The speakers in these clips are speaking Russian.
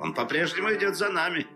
Он по-прежнему идет за нами.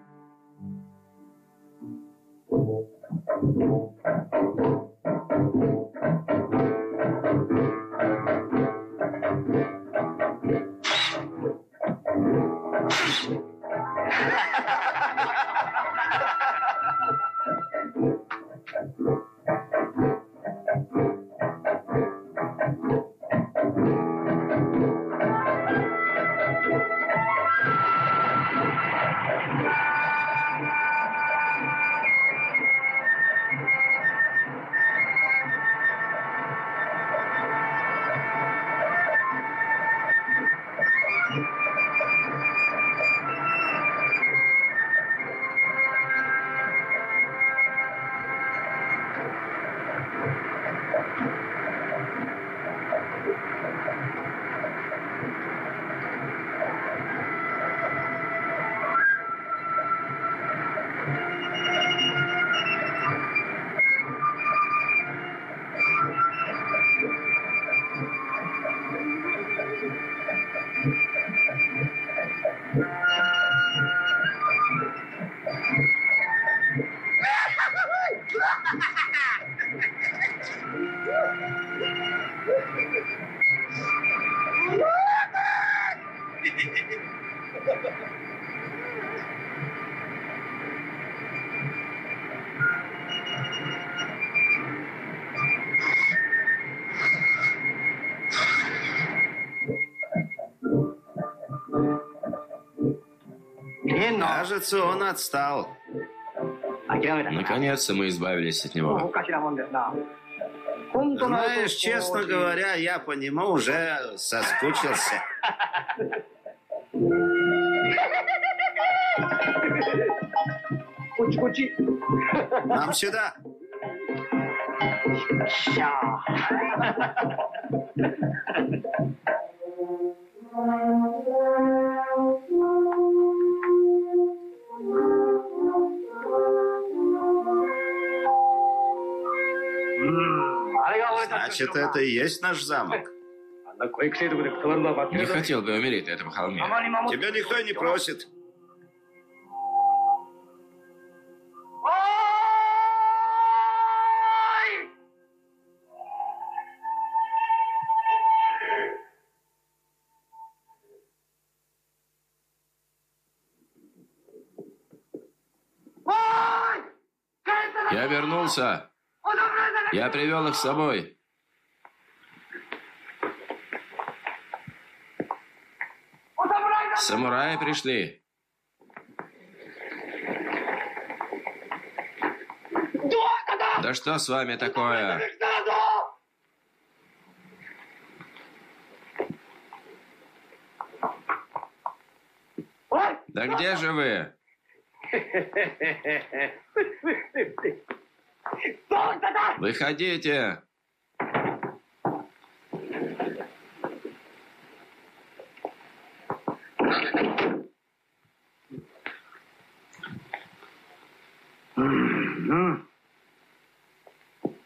Кажется, он отстал. Наконец-то мы избавились от него. Знаешь, честно говоря, я по нему уже соскучился. Нам сюда. Значит, это и есть наш замок. Не хотел бы умереть на этом холме. Тебя никто не просит. Я вернулся. Я привел их с собой. Самураи пришли. Да что с вами такое? Да где же вы? Выходите!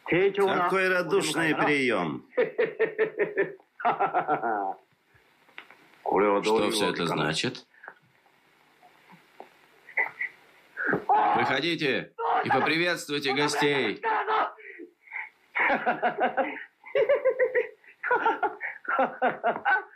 Какой радушный прием. Что все это значит? Выходите и поприветствуйте гостей.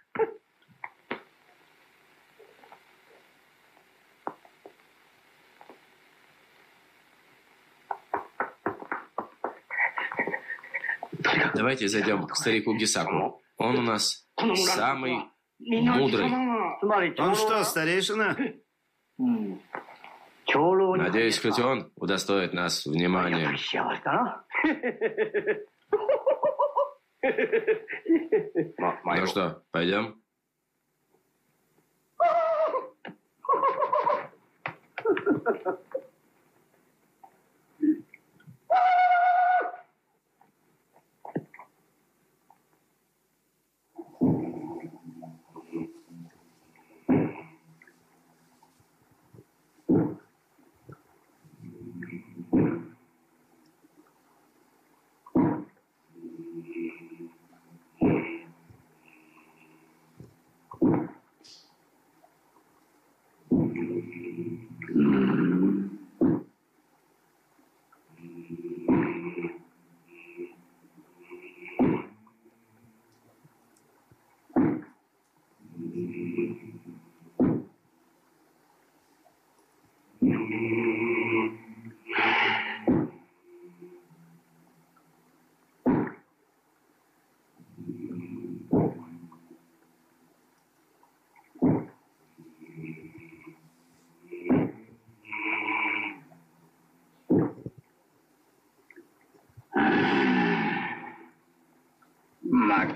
Давайте зайдем к старику Гисаку. Он у нас самый мудрый. Он что, старейшина? Надеюсь, хоть он удостоит нас внимания. Ну что, пойдем? Ha!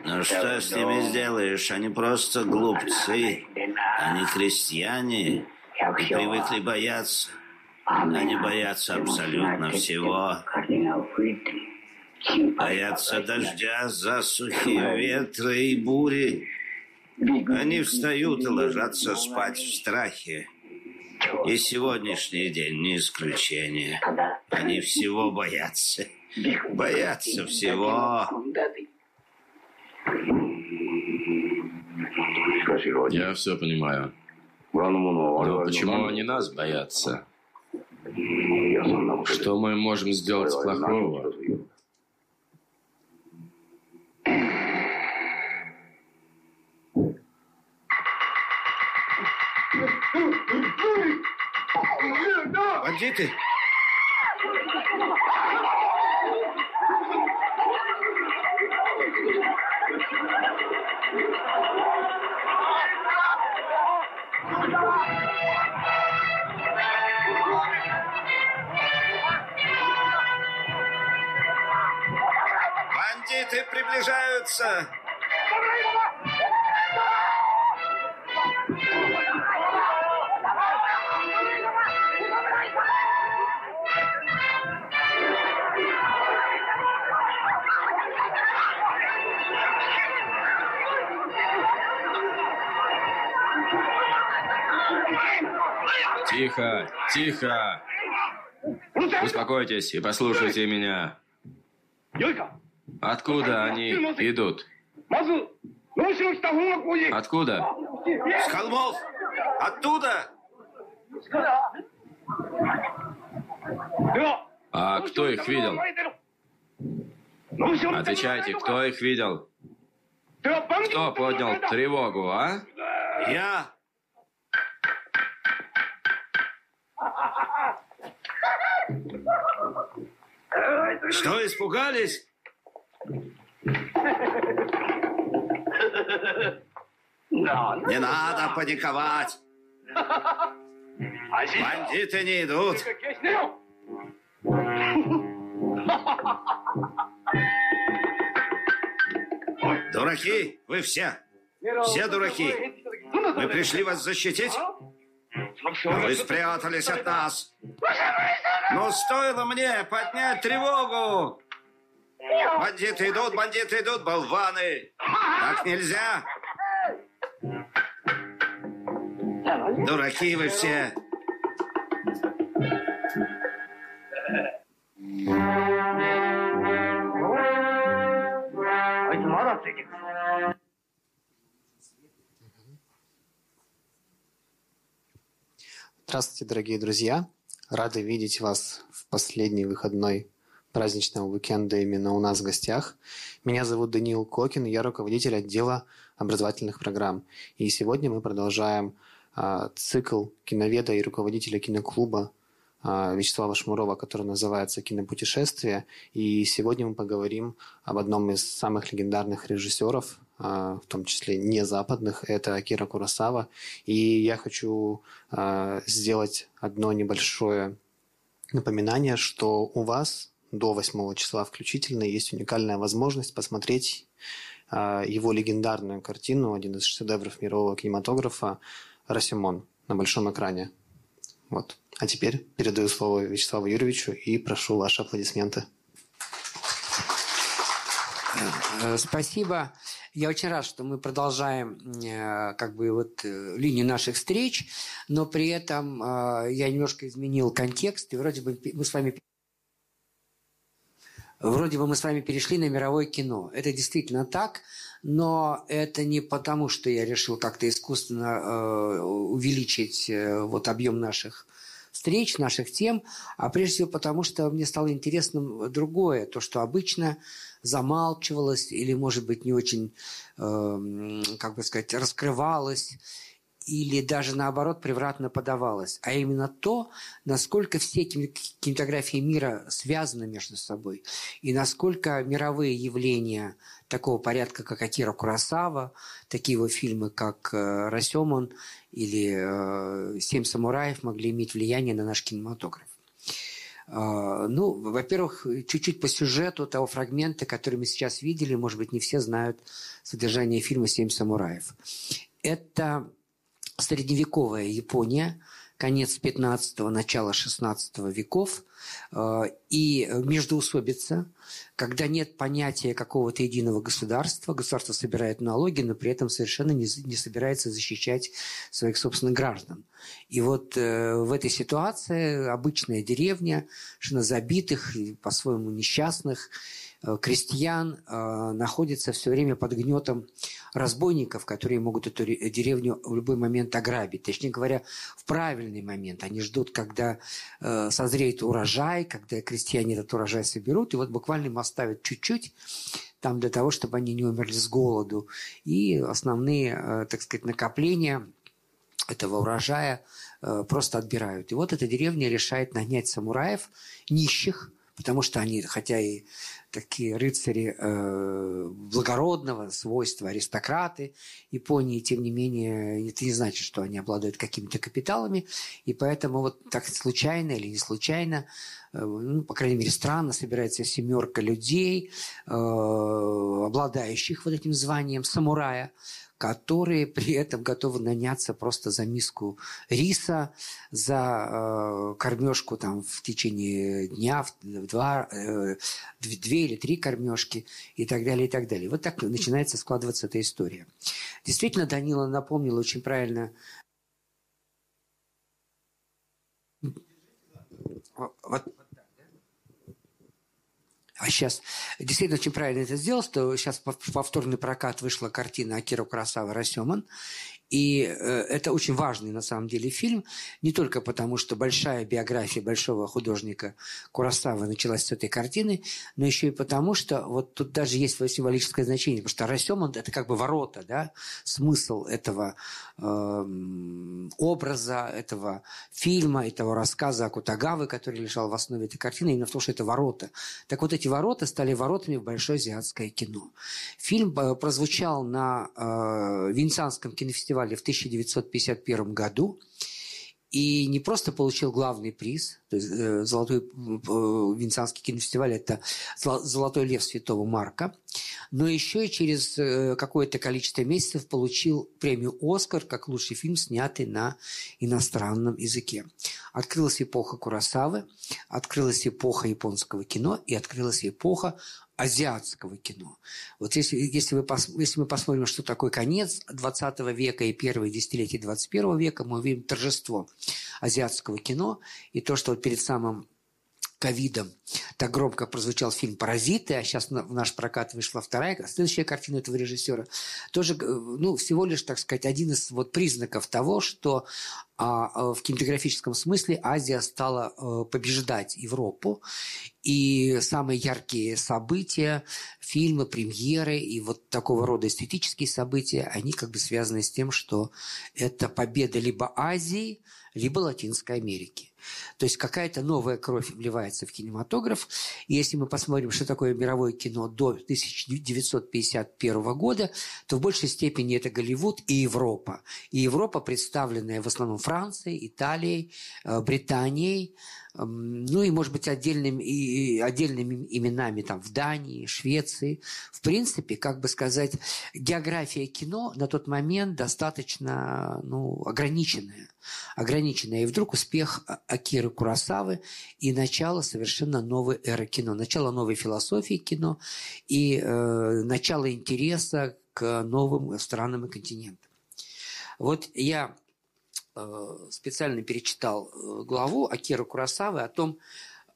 Ну что с ними сделаешь? Они просто глупцы. Они крестьяне и привыкли бояться. Они боятся абсолютно всего. Боятся дождя, засухи, ветра и бури. Они встают и ложатся спать в страхе. И сегодняшний день не исключение. Они всего боятся. Боятся всего. Я все понимаю. Но почему они нас боятся? Что мы можем сделать плохого? Бандиты! Бандиты приближаются! Тихо, тихо. Успокойтесь и послушайте меня. Откуда они идут? Откуда? С холмов! Оттуда! А кто их видел? Отвечайте, кто их видел? Кто поднял тревогу, а? Я! Что, испугались? Не надо паниковать. Бандиты не идут. Дураки, вы все. Все дураки. Мы пришли вас защитить. Вы спрятались от нас. Но стоило мне поднять тревогу. Бандиты идут, бандиты идут, болваны. Так нельзя. Дураки вы все. Здравствуйте, дорогие друзья! Рады видеть вас в последний выходной праздничного уикенда именно у нас в гостях. Меня зовут Даниил Кокин, я руководитель отдела образовательных программ. И сегодня мы продолжаем а, цикл киноведа и руководителя киноклуба а, Вячеслава Шмурова, который называется «Кинопутешествие». И сегодня мы поговорим об одном из самых легендарных режиссеров, а, в том числе не западных, это Акира Курасава. И я хочу а, сделать одно небольшое напоминание, что у вас до 8 числа включительно есть уникальная возможность посмотреть его легендарную картину, один из шедевров мирового кинематографа «Расимон» на большом экране. Вот. А теперь передаю слово Вячеславу Юрьевичу и прошу ваши аплодисменты. Э, спасибо. Я очень рад, что мы продолжаем э, как бы вот э, линию наших встреч, но при этом я немножко изменил контекст, и вроде бы мы с вами вроде бы мы с вами перешли на мировое кино. Это действительно так, но это не потому, что я решил как-то искусственно увеличить вот объем наших встреч, наших тем, а прежде всего потому, что мне стало интересным другое, то, что обычно замалчивалось или, может быть, не очень, э, как бы сказать, раскрывалось. Или даже наоборот превратно подавалось, а именно то, насколько все кинематографии мира связаны между собой, и насколько мировые явления такого порядка, как Акира Курасава, такие вот фильмы, как э, «Расемон» или э, «Семь самураев» могли иметь влияние на наш кинематограф. А, ну, во-первых, чуть-чуть по сюжету того фрагмента, который мы сейчас видели, может быть, не все знают содержание фильма «Семь самураев». Это средневековая Япония, конец 15-го, начало 16 веков, э, и междоусобица, когда нет понятия какого-то единого государства, государство собирает налоги, но при этом совершенно не, не собирается защищать своих собственных граждан. И вот э, в этой ситуации обычная деревня, совершенно забитых, по-своему несчастных, крестьян э, находится все время под гнетом разбойников, которые могут эту деревню в любой момент ограбить. Точнее говоря, в правильный момент. Они ждут, когда э, созреет урожай, когда крестьяне этот урожай соберут, и вот буквально им оставят чуть-чуть там для того, чтобы они не умерли с голоду. И основные, так сказать, накопления этого урожая просто отбирают. И вот эта деревня решает нанять самураев, нищих, потому что они, хотя и такие рыцари э, благородного свойства, аристократы Японии, тем не менее, это не значит, что они обладают какими-то капиталами, и поэтому вот так случайно или не случайно, э, ну, по крайней мере, странно собирается семерка людей, э, обладающих вот этим званием самурая, которые при этом готовы наняться просто за миску риса, за э, кормежку там в течение дня, в два, э, две или три кормежки и так далее, и так далее. Вот так начинается складываться эта история. Действительно, Данила напомнил очень правильно вот а сейчас действительно очень правильно это сделал, что сейчас повторный прокат вышла картина Акира Курасава. «Расеман», и э, это очень важный на самом деле фильм, не только потому, что большая биография большого художника Курасава началась с этой картины, но еще и потому, что вот тут даже есть символическое значение, потому что Расемон – это как бы ворота, да, смысл этого э, образа, этого фильма, этого рассказа Акутагавы, который лежал в основе этой картины, именно в том, что это ворота. Так вот эти ворота стали воротами в большое азиатское кино. Фильм э, прозвучал на э, Венецианском кинофестивале фестивале в 1951 году и не просто получил главный приз, то есть э, золотой э, Венецианский кинофестиваль – это «Золотой лев Святого Марка», но еще и через э, какое-то количество месяцев получил премию «Оскар» как лучший фильм, снятый на иностранном языке. Открылась эпоха Курасавы, открылась эпоха японского кино и открылась эпоха азиатского кино. Вот если, если, вы, если мы посмотрим, что такое конец 20 века и первые десятилетия 21 века, мы увидим торжество азиатского кино и то, что вот перед самым ковидом. Так громко прозвучал фильм «Паразиты», а сейчас в наш прокат вышла вторая, следующая картина этого режиссера, тоже, э, ну, всего лишь, так сказать, один из вот признаков того, что а, а в кинематографическом смысле Азия стала а, побеждать Европу, и самые яркие события, фильмы, премьеры и вот такого рода эстетические события, они как бы связаны с тем, что это победа либо Азии, либо Латинской Америки. То есть какая-то новая кровь вливается в кинематограф. И если мы посмотрим, что такое мировое кино до 1951 года, то в большей степени это Голливуд и Европа. И Европа, представленная в основном Францией, Италией, э, Британией, ну и, может быть, отдельными, и отдельными именами там в Дании, Швеции. В принципе, как бы сказать, география кино на тот момент достаточно ну, ограниченная. ограниченная. И вдруг успех Акиры Курасавы и начало совершенно новой эры кино, начало новой философии кино и э, начало интереса к новым странам и континентам. Вот я специально перечитал э, главу Акира Курасавы о том,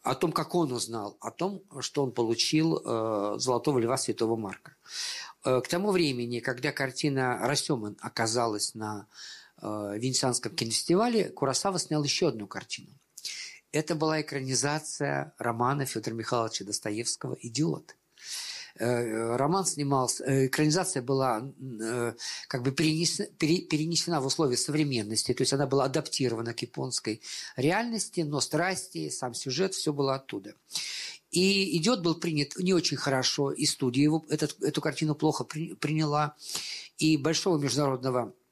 о том, как он узнал, о том, что он получил э, «Золотого льва Святого Марка». К тому времени, когда картина «Расеман» оказалась на Венецианском кинофестивале, Курасава снял еще одну картину. Это была экранизация романа Федора Михайловича Достоевского «Идиот». Э, роман снимался, э, экранизация была как бы перенесена, перенесена в условия современности, то есть она была адаптирована к японской реальности, но страсти, сам сюжет, все было оттуда. И «Идет» был принят не очень хорошо, и студия его, этот, эту картину плохо при, приняла, и большого международного Э,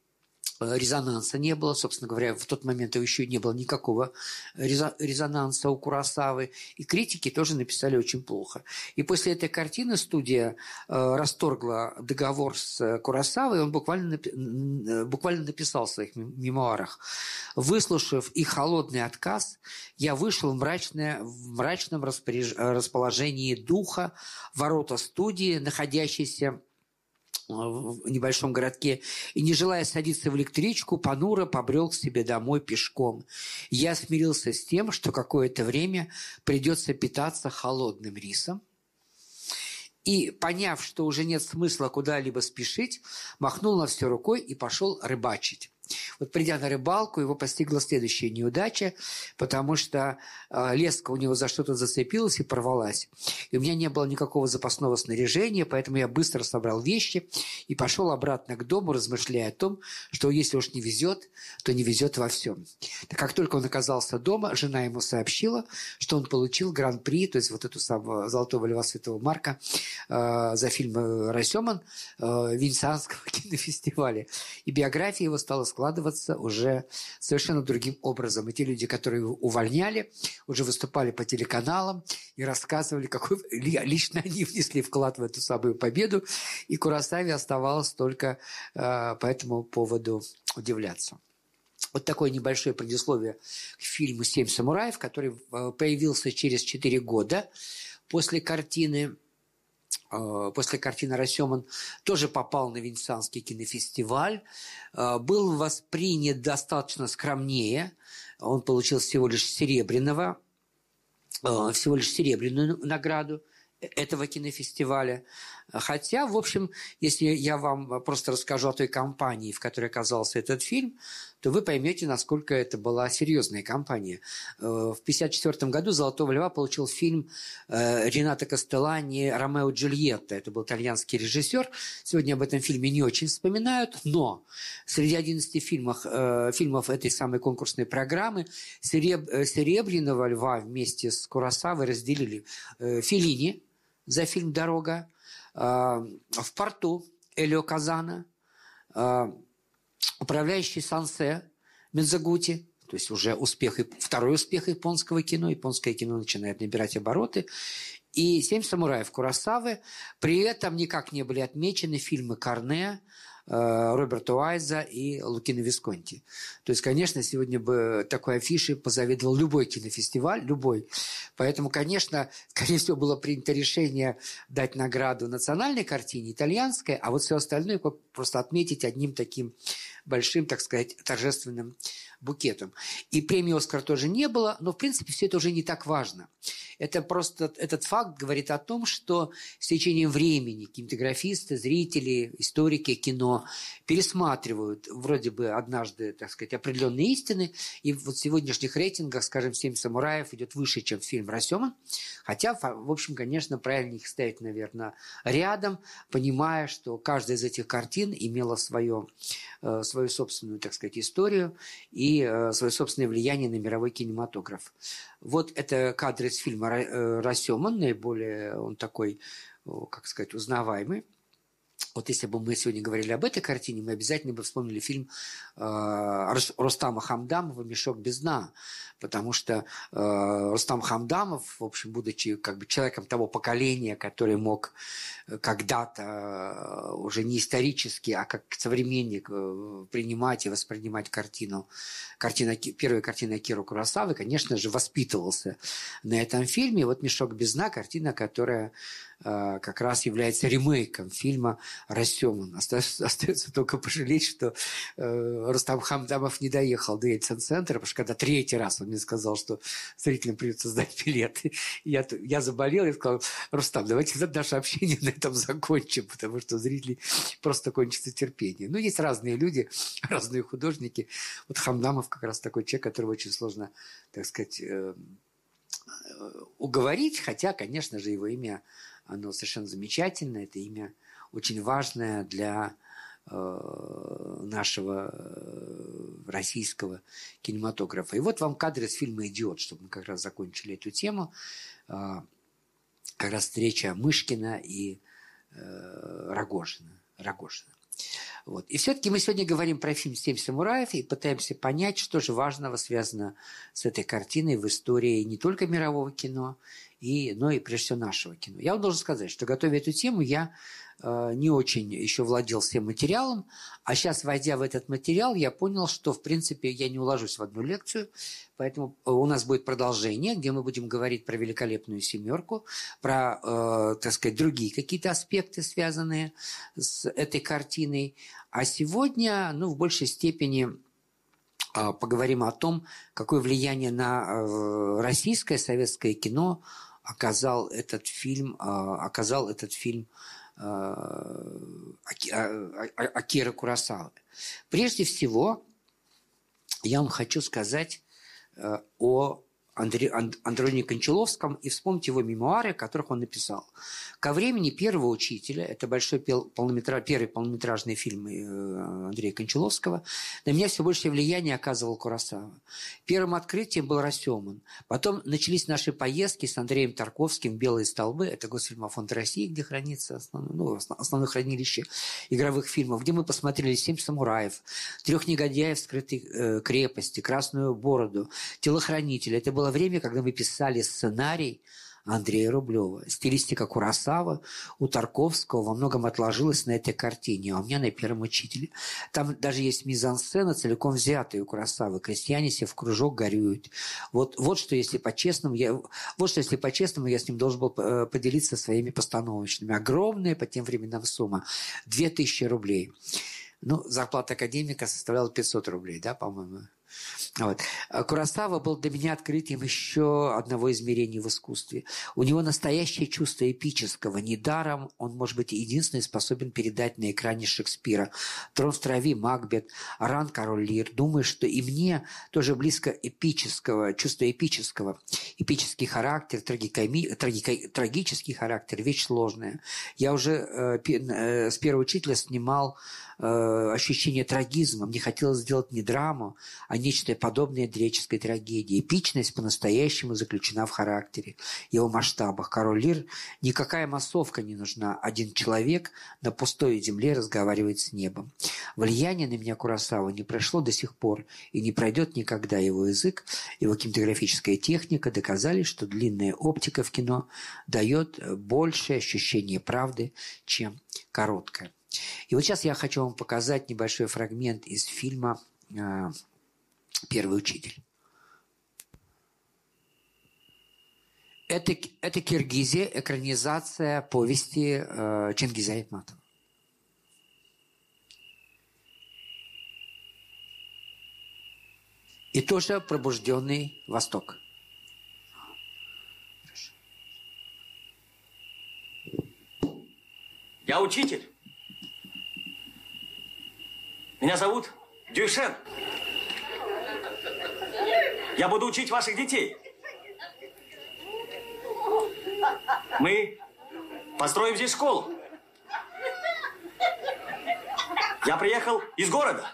резонанса не было. Собственно говоря, в тот момент еще не было никакого резонанса у Курасавы. И критики тоже написали очень плохо. И после этой картины студия э, расторгла договор с Курасавой. Он буквально, э, буквально написал в своих мемуарах. Выслушав и холодный отказ, я вышел в, мрачное, в мрачном распоряж... расположении духа. Ворота студии, находящиеся в небольшом городке, и, не желая садиться в электричку, понуро побрел к себе домой пешком. Я смирился с тем, что какое-то время придется питаться холодным рисом, и, поняв, что уже нет смысла куда-либо спешить, махнул на все рукой и пошел рыбачить. Вот придя на рыбалку, его постигла следующая неудача, потому что э, леска у него за что-то зацепилась и порвалась. И у меня не было никакого запасного снаряжения, поэтому я быстро собрал вещи и пошел обратно к дому, размышляя о том, что если уж не везет, то не везет во всем. Так как только он оказался дома, жена ему сообщила, что он получил гран-при, то есть вот эту самую «Золотого льва Святого Марка» э, за фильм «Расеман» э, Венецианского кинофестиваля. И биография его стала складываться уже совершенно другим образом. И те люди, которые увольняли, уже выступали по телеканалам и рассказывали, какой лично они внесли вклад в эту самую победу. И Курасаве оставалось только э, по этому поводу удивляться. Вот такое небольшое предисловие к фильму «Семь самураев», который э, появился через четыре года после картины после картины «Рассеман» тоже попал на Венецианский кинофестиваль, э, был воспринят достаточно скромнее, он получил всего лишь серебряного, э, всего лишь серебряную награду этого кинофестиваля. Хотя, в общем, если я вам просто расскажу о той компании, в которой оказался этот фильм, то вы поймете, насколько это была серьезная компания. Э, в 1954 году «Золотого льва» получил фильм э, Рената Кастеллани «Ромео Джульетта». Это был итальянский режиссер. Сегодня об этом фильме не очень вспоминают, но среди 11 фильмов, э, фильмов этой самой конкурсной программы «Серебряного льва» вместе с Курасавой разделили Филини за фильм «Дорога», в порту Элио Казана, управляющий Сансе Медзагути, то есть уже успех, второй успех японского кино. Японское кино начинает набирать обороты. И «Семь самураев» Курасавы. При этом никак не были отмечены фильмы Карне, Э, Роберта Уайза и Лукина Висконти. То есть, конечно, сегодня бы такой афиши позавидовал любой кинофестиваль, любой. Поэтому, конечно, скорее всего, было принято решение дать награду национальной картине, итальянской, а вот все остальное просто отметить одним таким большим, так сказать, торжественным букетом. И премии «Оскар» тоже не было, но, в принципе, все это уже не так важно. Это просто, этот факт говорит о том, что с течением времени кинематографисты, зрители, историки кино пересматривают вроде бы однажды, так сказать, определенные истины, и вот в сегодняшних рейтингах, скажем, «Семь самураев» идет выше, чем фильм «Расеман», хотя, в общем, конечно, правильно их ставить, наверное, рядом, понимая, что каждая из этих картин имела свое, э, свою собственную, так сказать, историю и э, свое собственное влияние на мировой кинематограф. Вот это кадры из фильма э, «Расеман», наиболее он такой, как сказать, узнаваемый. Вот если бы мы сегодня говорили об этой картине, мы обязательно бы вспомнили фильм э, Рустама Хамдамова «Мешок без дна», потому что э, Рустам Хамдамов, в общем, будучи как бы человеком того поколения, который мог когда-то э, уже не исторически, а как современник э, принимать и воспринимать картину, картина, первая картина Киру Курасавы, конечно же, воспитывался на этом фильме. Вот «Мешок без дна» – картина, которая Э, как раз является ремейком фильма «Рассеман». Остается только пожалеть, что э, Рустам Хамдамов не доехал до Ельцин-центра, потому что когда третий раз он мне сказал, что зрителям придется сдать билеты, я, я заболел и сказал, Рустам, давайте наше общение на этом закончим, потому что зрители просто кончится терпение. Ну, есть разные люди, разные художники. Вот Хамдамов как раз такой человек, которого очень сложно, так сказать, э, уговорить, хотя, конечно же, его имя Оно совершенно замечательное. Это имя очень важное для э, нашего э, российского кинематографа. И вот вам кадры из фильма «Идиот», чтобы мы как раз закончили эту тему. Э, как раз встреча Мышкина и Рогожина. Рогожина. Вот. И все-таки мы сегодня говорим про фильм «Семь самураев» и пытаемся понять, что же важного связано с этой картиной в истории не только мирового кино, и, но и прежде всего нашего кино. Я вам должен сказать, что готовя эту тему, я не очень еще владел всем материалом, а сейчас, войдя в этот материал, я понял, что, в принципе, я не уложусь в одну лекцию, поэтому э, у нас будет продолжение, где мы будем говорить про великолепную семерку, про, э, так сказать, другие какие-то аспекты, связанные с этой картиной. А сегодня, ну, в большей степени э, поговорим о том, какое влияние на э, российское советское кино оказал этот фильм, э, оказал этот фильм Акира Курасавы. Прежде всего, я вам хочу сказать э, о Андре, Андроне Кончаловском и вспомнить его мемуары, которых он написал. Ко времени первого учителя, это большой полнометраж, первый полнометражный фильм э, Андрея Кончаловского, на меня все большее влияние оказывал Курасава. Первым открытием был Расеман. Потом начались наши поездки с Андреем Тарковским в «Белые столбы», это Госфильмофонд России, где хранится основное, ну, основное хранилище игровых фильмов, где мы посмотрели «Семь самураев», «Трех негодяев скрытой э, крепости», «Красную бороду», «Телохранитель». Это было было время, когда мы писали сценарий Андрея Рублева. Стилистика Курасава у Тарковского во многом отложилась на этой картине, а у меня на первом учителе. Там даже есть мизансцена, целиком взятая у Курасавы. Крестьяне все в кружок горюют. Вот, вот что, если по-честному, я, вот что, если по-честному, я с ним должен был э, поделиться своими постановочными. Огромная по тем временам сумма. 2000 рублей. Ну, зарплата академика составляла 500 рублей, да, по-моему. Вот. А Курасава был для меня открытием еще одного измерения в искусстве. У него настоящее чувство эпического. Недаром он, может быть, единственный способен передать на экране Шекспира. Трон в траве, Макбет, Ран, Король Лир. Думаю, что и мне тоже близко эпического, чувство эпического. Эпический характер, трагикоми, трагика, трагический характер, вещь сложная. Я уже э, э, с первого учителя снимал Э, ощущение трагизма. Мне хотелось сделать не драму, а нечто подобное греческой трагедии. Эпичность по-настоящему заключена в характере, его масштабах. Король Лир никакая массовка не нужна. Один человек на пустой земле разговаривает с небом. Влияние на меня Курасава не прошло до сих пор и не пройдет никогда. Его язык, его кинематографическая техника доказали, что длинная оптика в кино дает большее ощущение правды, чем короткая. И вот сейчас я хочу вам показать небольшой фрагмент из фильма э, «Первый учитель». Это, это Киргизия, экранизация повести э, Чингиза Айтматова. И тоже пробужденный Восток. Я учитель. Меня зовут Дюйшен. Я буду учить ваших детей. Мы построим здесь школу. Я приехал из города.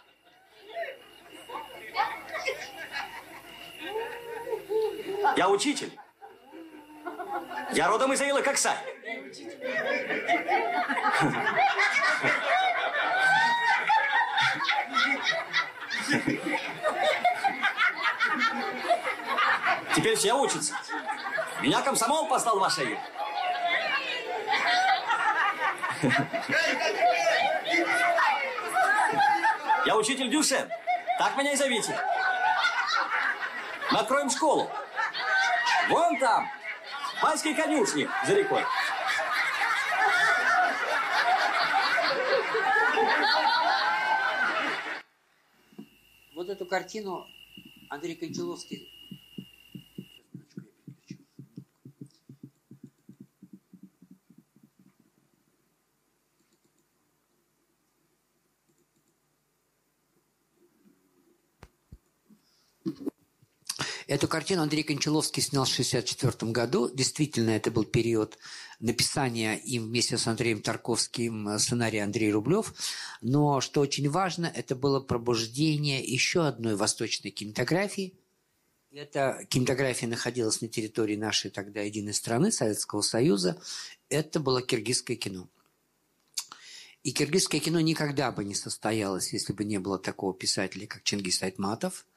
Я учитель. Я родом из Аила Коксай. Теперь все учатся. Меня комсомол послал в ваше Я учитель Дюшен. Так меня и зовите. Мы откроем школу. Вон там, майские конюшни за рекой. Вот эту картину Андрей Кончаловский Эту картину Андрей Кончаловский снял в 1964 году. Действительно, это был период написания им вместе с Андреем Тарковским сценария Андрей Рублев. Но что очень важно, это было пробуждение еще одной восточной кинематографии. Эта кинематография находилась на территории нашей тогда единой страны, Советского Союза. Это было киргизское кино. И киргизское кино никогда бы не состоялось, если бы не было такого писателя, как Чингис Айтматов –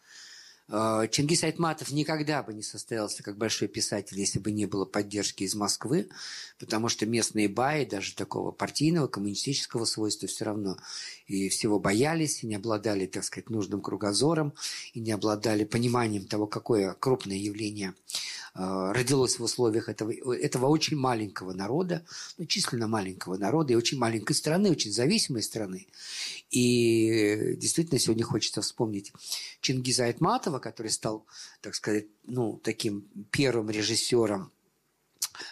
Чингис Айтматов никогда бы не состоялся как большой писатель, если бы не было поддержки из Москвы, потому что местные баи, даже такого партийного, коммунистического свойства все равно. И всего боялись, и не обладали, так сказать, нужным кругозором, и не обладали пониманием того, какое крупное явление родилось в условиях этого, этого очень маленького народа, ну, численно маленького народа и очень маленькой страны, очень зависимой страны. И действительно сегодня хочется вспомнить Чингиза Айтматова, который стал, так сказать, ну, таким первым режиссером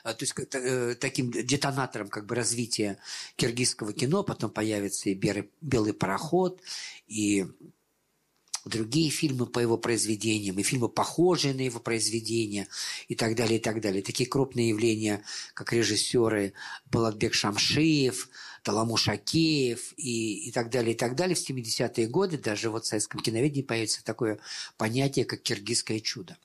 э, то есть э, таким детонатором как бы развития киргизского кино, потом появится и «Белый, белый пароход», и другие фильмы по его произведениям, и фильмы, похожие на его произведения, и так далее, и так далее. Такие крупные явления, как режиссеры Балатбек Шамшиев, Таламуш Акеев и, и так далее, и так далее. В 70-е годы даже вот в советском киноведении появится такое понятие, как киргизское чудо.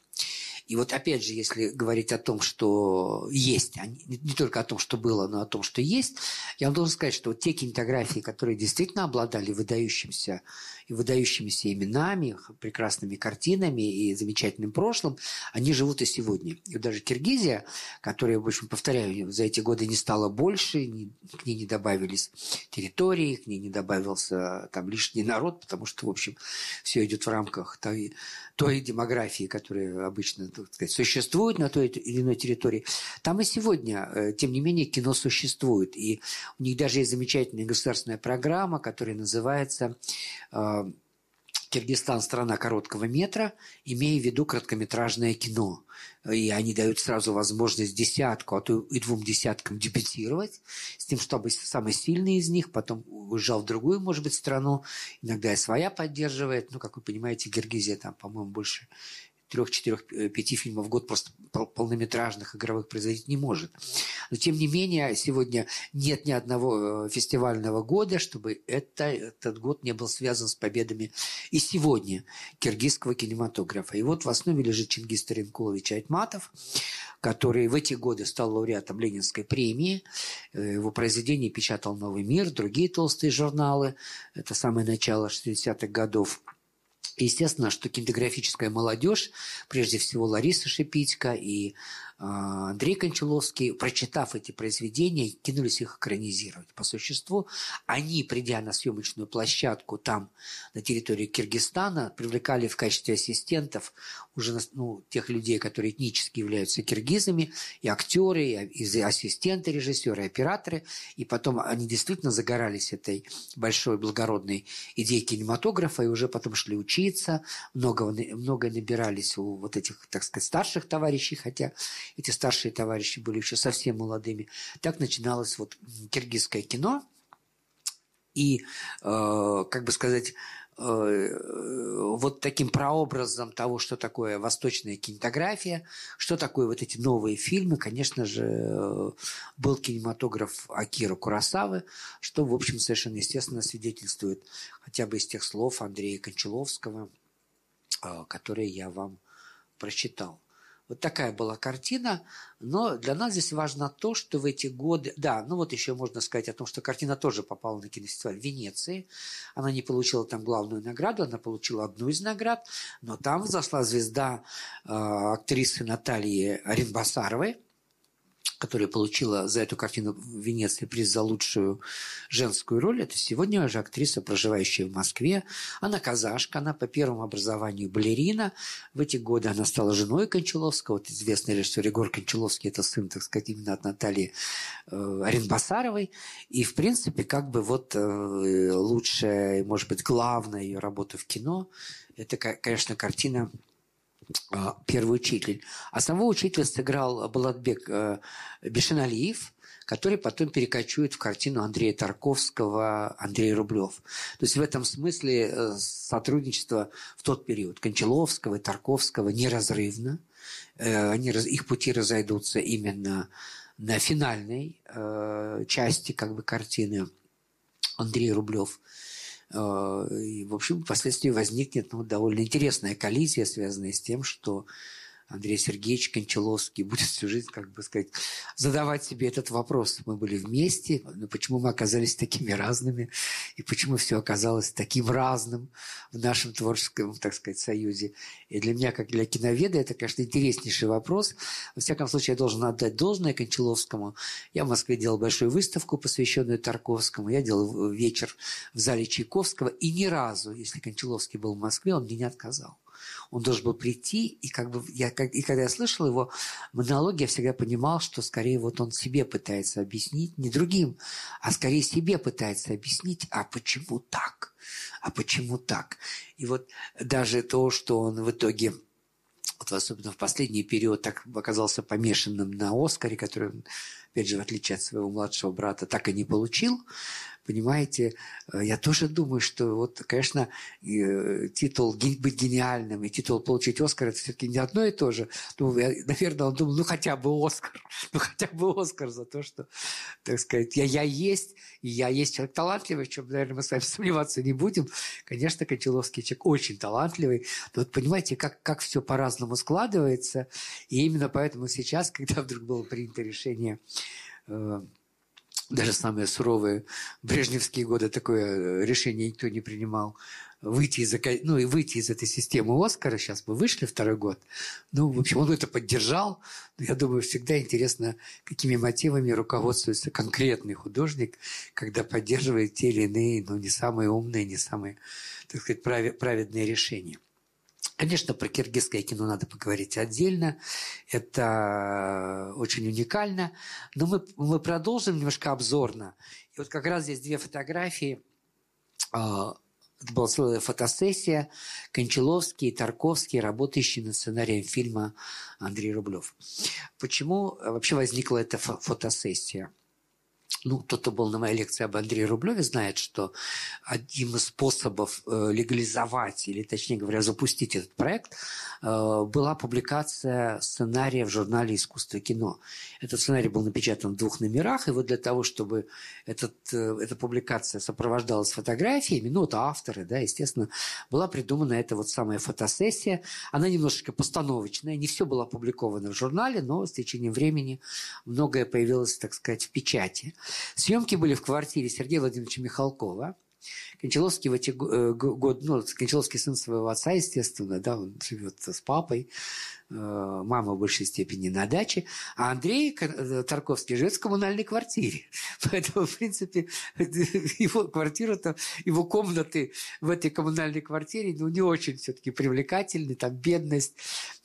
И вот опять же, если говорить о том, что есть, а не только о том, что было, но о том, что есть, я вам должен сказать, что вот те кинематографии, которые действительно обладали выдающимся выдающимися именами, прекрасными картинами и замечательным прошлым, они живут и сегодня. И даже Киргизия, которая, в общем, повторяю, за эти годы не стала больше, к ней не добавились территории, к ней не добавился там лишний народ, потому что, в общем, все идет в рамках той, той демографии, которая обычно так сказать, существует на той или иной территории. Там и сегодня, э, тем не менее, кино существует. И у них даже есть замечательная государственная программа, которая называется э, Киргизстан – страна короткого метра, имея в виду короткометражное кино. И они дают сразу возможность десятку, а то и двум десяткам дебютировать, с тем, чтобы самый сильный из них потом уезжал в другую, может быть, страну. Иногда и своя поддерживает. Ну, как вы понимаете, Киргизия там, по-моему, больше трех, четырех, э, пяти фильмов в год просто полнометражных игровых производить не может. Но тем не менее, сегодня нет ни одного э, фестивального года, чтобы это, этот год не был связан с победами и сегодня киргизского кинематографа. И вот в основе лежит Чингис Таренкулович Айтматов, который в эти годы стал лауреатом Ленинской премии. Э, его произведение печатал «Новый мир», другие толстые журналы. Это самое начало 60-х годов. Естественно, что кинематографическая молодежь, прежде всего Лариса Шипитько и Андрей Кончаловский, прочитав эти произведения, кинулись их экранизировать. По существу, они, придя на съемочную площадку там, на территории Киргизстана, привлекали в качестве ассистентов уже ну, тех людей, которые этнически являются киргизами, и актеры, и ассистенты режиссеры, и операторы. И потом они действительно загорались этой большой благородной идеей кинематографа, и уже потом шли учиться, много, много набирались у вот этих, так сказать, старших товарищей, хотя эти старшие товарищи были еще совсем молодыми. Так начиналось вот киргизское кино. И, э, как бы сказать, э, вот таким прообразом того, что такое восточная кинематография, что такое вот эти новые фильмы, конечно же, был кинематограф Акира Курасавы, что, в общем, совершенно естественно свидетельствует хотя бы из тех слов Андрея Кончаловского, э, которые я вам прочитал. Вот такая была картина, но для нас здесь важно то, что в эти годы... Да, ну вот еще можно сказать о том, что картина тоже попала на кинофестиваль Венеции. Она не получила там главную награду, она получила одну из наград, но там взошла звезда э, актрисы Натальи Ринбасаровой, которая получила за эту картину в Венеции приз за лучшую женскую роль. Это сегодня уже актриса, проживающая в Москве. Она казашка, она по первому образованию балерина. В эти годы она стала женой Кончаловского. Вот известный режиссер Егор Кончаловский, это сын, так сказать, именно от Натальи э, Оренбасаровой. И, в принципе, как бы вот э, лучшая, может быть, главная ее работа в кино, это, конечно, картина первый учитель. А самого учителя сыграл Балатбек э, Бешеналиев, который потом перекочует в картину Андрея Тарковского «Андрей Рублев». То есть в этом смысле э, сотрудничество в тот период Кончаловского и Тарковского неразрывно. Э, они, их пути разойдутся именно на финальной части как бы картины Андрей Рублев. И, в общем, впоследствии возникнет ну, довольно интересная коллизия, связанная с тем, что Андрей Сергеевич Кончаловский будет всю жизнь, как бы сказать, задавать себе этот вопрос. Мы были вместе, но почему мы оказались такими разными, и почему все оказалось таким разным в нашем творческом, так сказать, союзе. И для меня, как для киноведа, это, конечно, интереснейший вопрос. Во всяком случае, я должен отдать должное Кончаловскому. Я в Москве делал большую выставку, посвященную Тарковскому. Я делал вечер в зале Чайковского. И ни разу, если Кончаловский был в Москве, он мне не отказал он должен был прийти, и как бы я, как, и когда я слышал его монологи, я всегда понимал, что скорее вот он себе пытается объяснить, не другим, а скорее себе пытается объяснить, а почему так, а почему так. И вот даже то, что он в итоге вот особенно в последний период так оказался помешанным на Оскаре, который опять же, в отличие от своего младшего брата, так и не получил, Понимаете, э, я тоже думаю, что вот, конечно, э, титул быть гениальным и титул получить Оскар – это все-таки не одно и то же. Ну, я, наверное, он думал, ну хотя бы Оскар, ну хотя бы Оскар за то, что, так сказать, я, я есть, и я есть человек талантливый, в чем, наверное, мы с вами сомневаться не будем. Конечно, Кончаловский человек очень талантливый. Но вот понимаете, как, как все по-разному складывается. И именно поэтому сейчас, когда вдруг было принято решение э, даже самые суровые брежневские годы такое э, решение никто не принимал выйти из, ну, и выйти из этой системы Оскара. Сейчас мы вышли второй год. Ну, в общем, он это поддержал. Но я думаю, всегда интересно, какими мотивами руководствуется конкретный художник, когда поддерживает те или иные, ну, не самые умные, не самые, так сказать, праведные решения. Конечно, про киргизское кино надо поговорить отдельно. Это очень уникально. Но мы, мы продолжим немножко обзорно. И вот как раз здесь две фотографии. А, это была целая фотосессия. Кончаловский и Тарковский, работающие над сценарием фильма Андрей Рублев. Почему вообще возникла эта фотосессия? Ну, тот, кто был на моей лекции об Андрее Рублеве, знает, что одним из способов э, легализовать, или точнее говоря, запустить этот проект, э, была публикация сценария в журнале «Искусство и кино». Этот сценарий был напечатан в двух номерах, и вот для того, чтобы этот, э, эта публикация сопровождалась фотографиями, ну, это авторы, да, естественно, была придумана эта вот самая фотосессия. Она немножечко постановочная, не все было опубликовано в журнале, но с течением времени многое появилось, так сказать, в печати. Съемки были в квартире Сергея Владимировича Михалкова. Кончаловский в эти э, годы, ну, Кончаловский сын своего отца, естественно, да, он живет с папой, э, мама в большей степени на даче, а Андрей э, Тарковский живет в коммунальной квартире. Поэтому, в принципе, его квартира-то, его комнаты в этой коммунальной квартире, ну, не очень все-таки привлекательны, там бедность,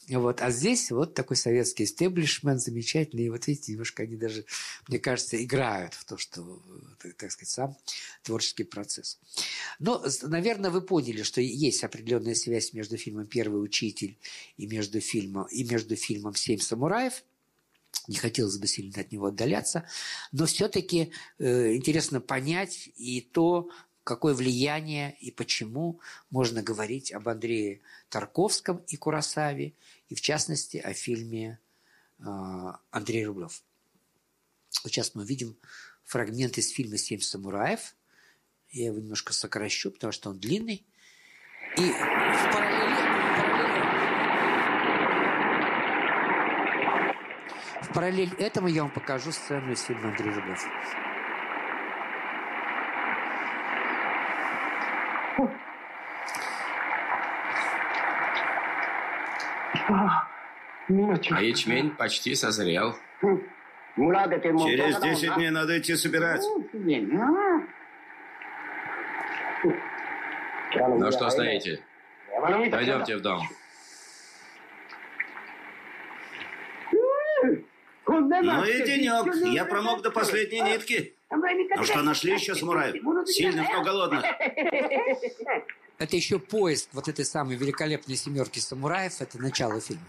вот. А здесь вот такой советский стеблишмент замечательный. И вот видите, немножко они даже, мне кажется, играют в то, что, так сказать, сам творческий процесс. Но, наверное, вы поняли, что есть определенная связь между фильмом «Первый учитель» и между фильмом, и между фильмом «Семь самураев». Не хотелось бы сильно от него отдаляться, но все-таки э, интересно понять и то, какое влияние и почему можно говорить об Андрее Тарковском и Курасаве, и в частности о фильме а, Андрей Рублев. сейчас мы видим фрагмент из фильма «Семь самураев». Я его немножко сокращу, потому что он длинный. И в параллели, в параллель этому я вам покажу сцену из фильма Андрей Рублев. А ячмень почти созрел. Через 10 дней надо идти собирать. Ну что стоите? Пойдемте в дом. Ну и денек. Я промок до последней нитки. Ну что, нашли еще самураев? Сильных, но голодных. Это еще поиск вот этой самой великолепной семерки самураев. Это начало фильма.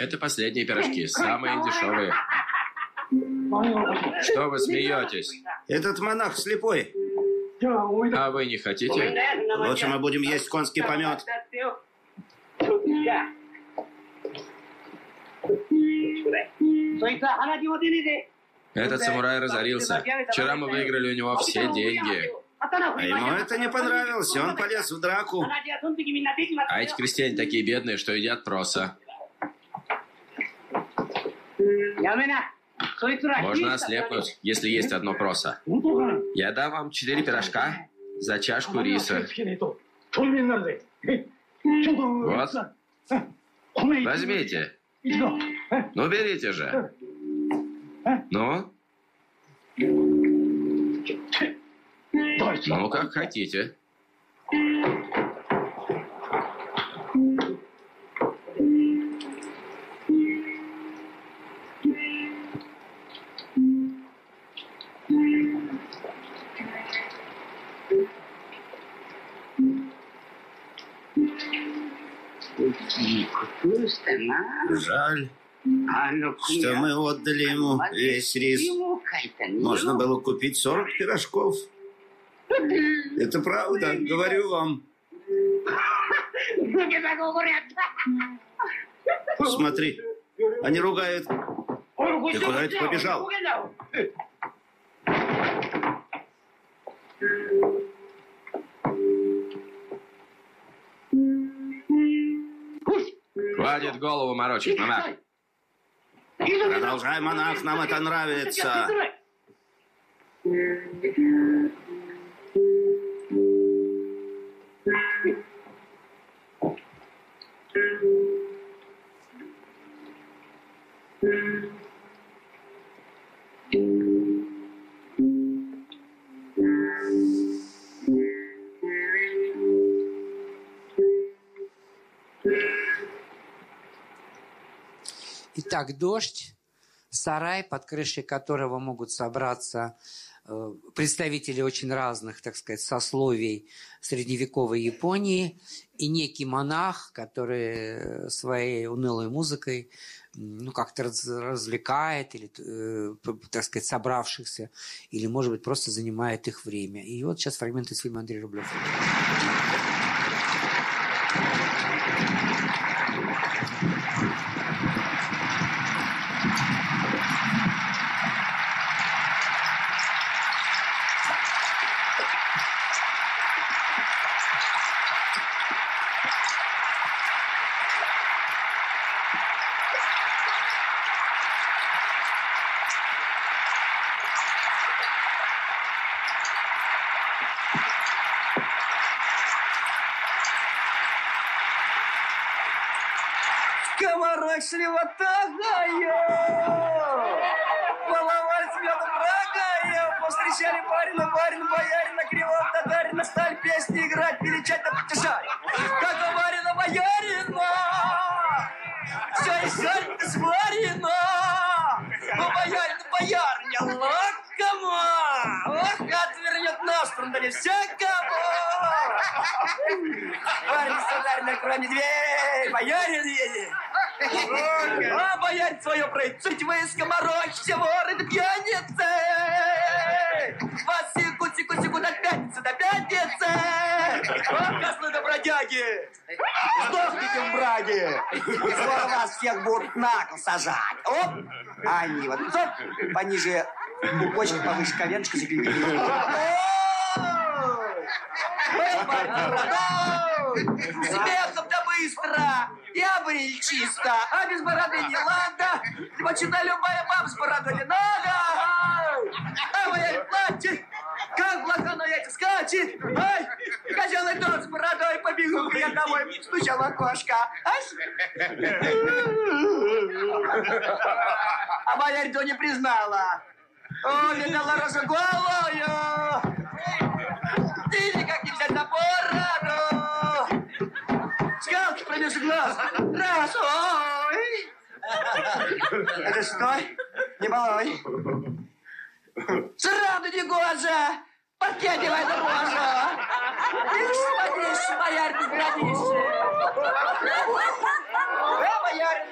Это последние пирожки, самые дешевые. Что вы смеетесь? Этот монах слепой. А вы не хотите? Лучше мы будем есть конский помет. Этот самурай разорился. Вчера мы выиграли у него все деньги. А ему это не понравилось, он полез в драку. А эти крестьяне такие бедные, что едят проса. Можно ослепнуть, если есть одно проса. Я дам вам четыре пирожка за чашку риса. Вот. Возьмите. Ну, берите же. Ну? Ну, как хотите. Жаль, что мы отдали ему весь рис. Можно было купить 40 пирожков. Это правда, говорю вам. Смотри, они ругают. Ты куда это побежал? Хватит голову морочить, монах. Продолжай, монах, нам это нравится. Итак, дождь, сарай, под крышей которого могут собраться э, представители очень разных, так сказать, сословий средневековой Японии и некий монах, который своей унылой музыкой ну, как-то развлекает или, э, так сказать, собравшихся, или, может быть, просто занимает их время. И вот сейчас фрагмент из фильма Андрей Рублев. Пониже пупочек, повыше коленочка закрепили. Смехом-то быстро! Я бриль чисто, а без бороды не ладно. Почитай, любая баба с бородой не надо. А моя платье, как блока на яйца скачет. Ай, козелый тот с бородой побегу я домой, стучал окошко. А моя то не признала. О, видала рожу голую! Ты никак не взять на бороду! Скалки промеж глаз! Раз, ой! Это стой! Не балуй! Сраду не гожа! Подкидывай дорожу! Ишь, смотри, боярь, ты градище! Э, боярь,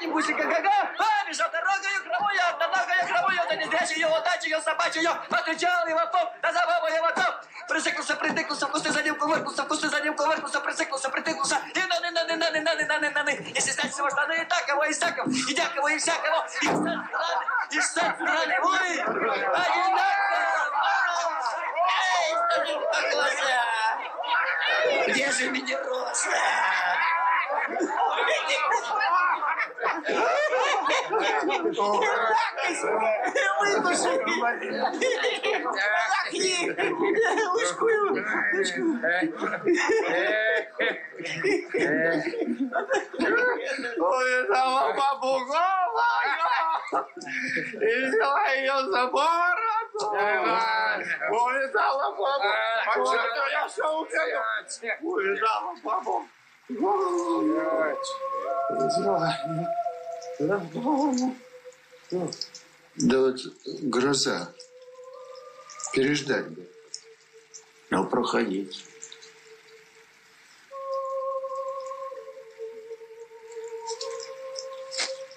не бусика, га-га, а, бежал дорогою кровою, одноногою кровою, да не зря ее удачу, ее собачью, отвечал его топ, да забаву его топ. Присыклся, притыклся, вкусный за ним кувыркнулся, вкусный за ним кувыркнулся, стеснять всего штаны, и таково, и всякого, и дякого, и всякого, и с страны, и с страны, ой, одинаково, эй, что не глаза, где же меня роса? Выкушай! Лакни! Ушку Увидала бабу голую и взяла ее за бороду. Увидала бабу. А что я все увидел? Увидала бабу. Да вот гроза. Переждать бы. Ну, проходить.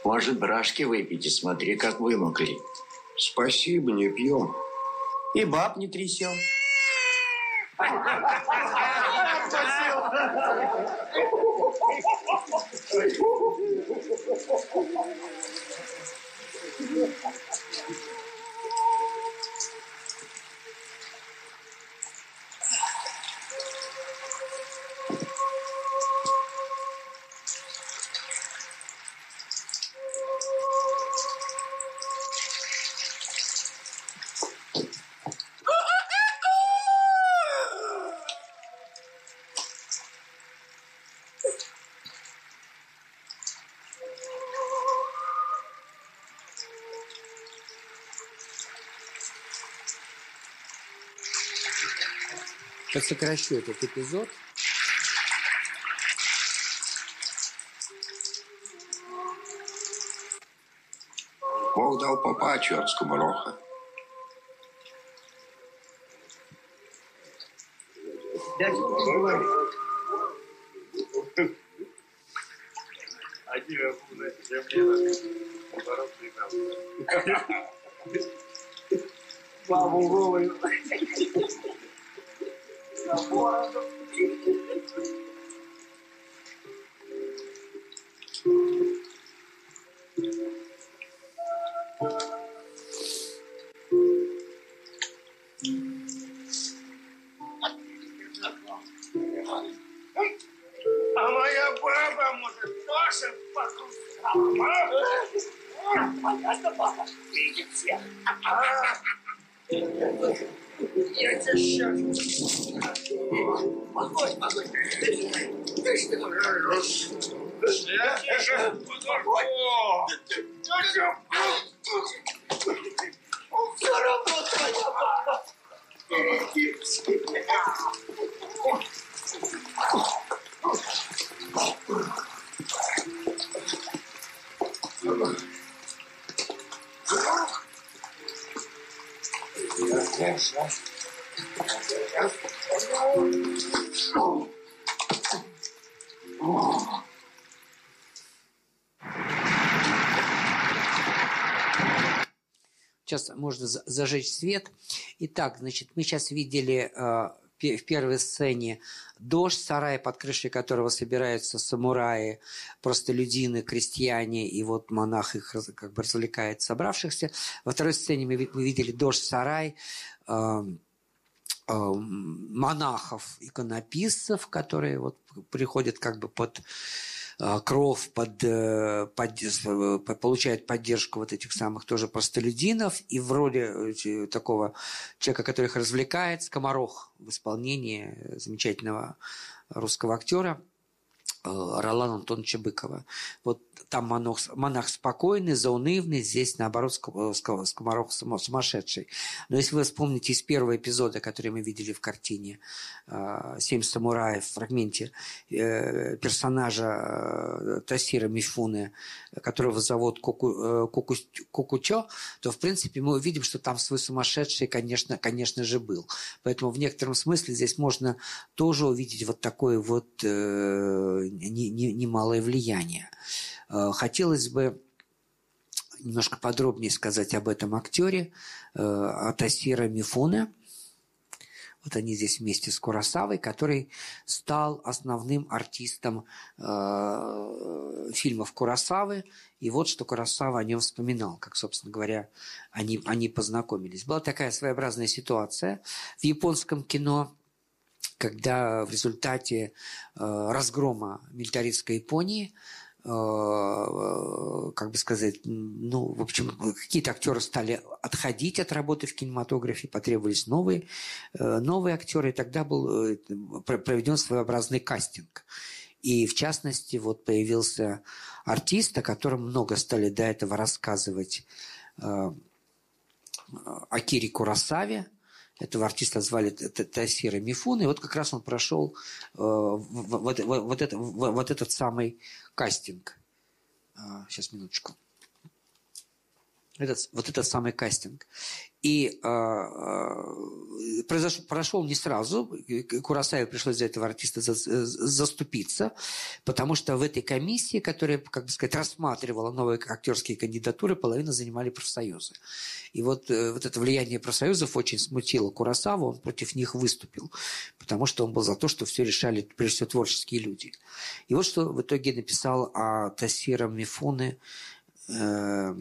Может, брашки выпить и смотри, как вымокли. Спасибо, не пьем. И баб не трясем. Сокращу этот эпизод. Бог дал попачу от скомороха. Бабу голую. Свет. Итак, значит, мы сейчас видели в первой сцене дождь, сарай, под крышей которого собираются самураи, простолюдины, крестьяне, и вот монах их как бы развлекает собравшихся. Во второй сцене мы, видели дождь, сарай, э, э, монахов, иконописцев, которые вот приходят как бы под кров под, под, получает поддержку вот этих самых тоже простолюдинов и в роли такого человека, который их развлекает, скоморох в исполнении замечательного русского актера. Ролана Антоновича Быкова. Вот там монах, монах спокойный, заунывный, здесь, наоборот, скоморох сумасшедший. Но если вы вспомните из первого эпизода, который мы видели в картине «Семь самураев», в фрагменте э, персонажа э, Тасира Мифуны, которого зовут Коку, Коку, Кокучо, то, в принципе, мы увидим, что там свой сумасшедший, конечно, конечно же, был. Поэтому в некотором смысле здесь можно тоже увидеть вот такое вот э, немалое влияние. Э, хотелось бы немножко подробнее сказать об этом актере, э, о Тасира Мифуне. Вот они здесь вместе с Курасавой, который стал основным артистом э, фильмов Курасавы. И вот что Курасава о нем вспоминал, как, собственно говоря, они, они познакомились. Была такая своеобразная ситуация в японском кино, когда в результате разгрома милитаристской Японии Э, как бы сказать, ну, в общем, какие-то актеры стали отходить от работы в кинематографе, потребовались новые, э, новые актеры, и тогда был э, проведен своеобразный кастинг. И, в частности, вот появился артист, о котором много стали до этого рассказывать Акири Курасаве, этого артиста звали Тасира Мифун, и вот как раз он прошел вот, вот, вот, это, вот этот самый кастинг. Сейчас, а, минуточку. Этот, вот этот самый кастинг. И э, э, произошел, прошел не сразу. Курасаеву пришлось за этого артиста за, заступиться, потому что в этой комиссии, которая, как бы сказать, рассматривала новые актерские кандидатуры, половина занимали профсоюзы. И вот, э, вот это влияние профсоюзов очень смутило Курасаву, он против них выступил, потому что он был за то, что все решали, прежде всего, творческие люди. И вот что в итоге написал о Тасира Мифуне э,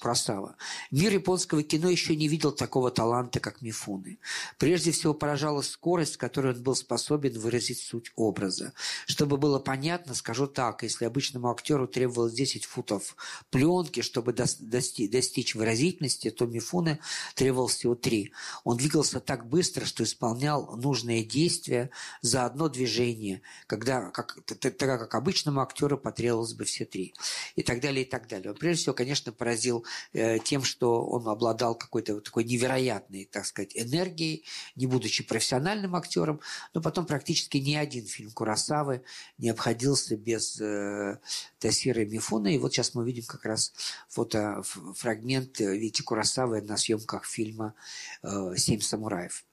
Куросава. Мир японского кино еще не видел такого таланта, как Мифуны. Прежде всего поражала скорость, с которой он был способен выразить суть образа. Чтобы было понятно, скажу так, если обычному актеру требовалось 10 футов пленки, чтобы достичь, достичь выразительности, то Мифуны требовалось всего 3. Он двигался так быстро, что исполнял нужные действия за одно движение, когда, как, тогда как обычному актеру потребовалось бы все три. И так далее, и так далее. Он прежде всего, конечно, поразил э, тем, что он обладал какой-то вот такой невероятной, так сказать, энергией, не будучи профессиональным актером, но потом практически ни один фильм Курасавы не обходился без э, Тасира Мифуна. И вот сейчас мы увидим как раз фотофрагмент э, Вити Курасавы на съемках фильма э, «Семь самураев».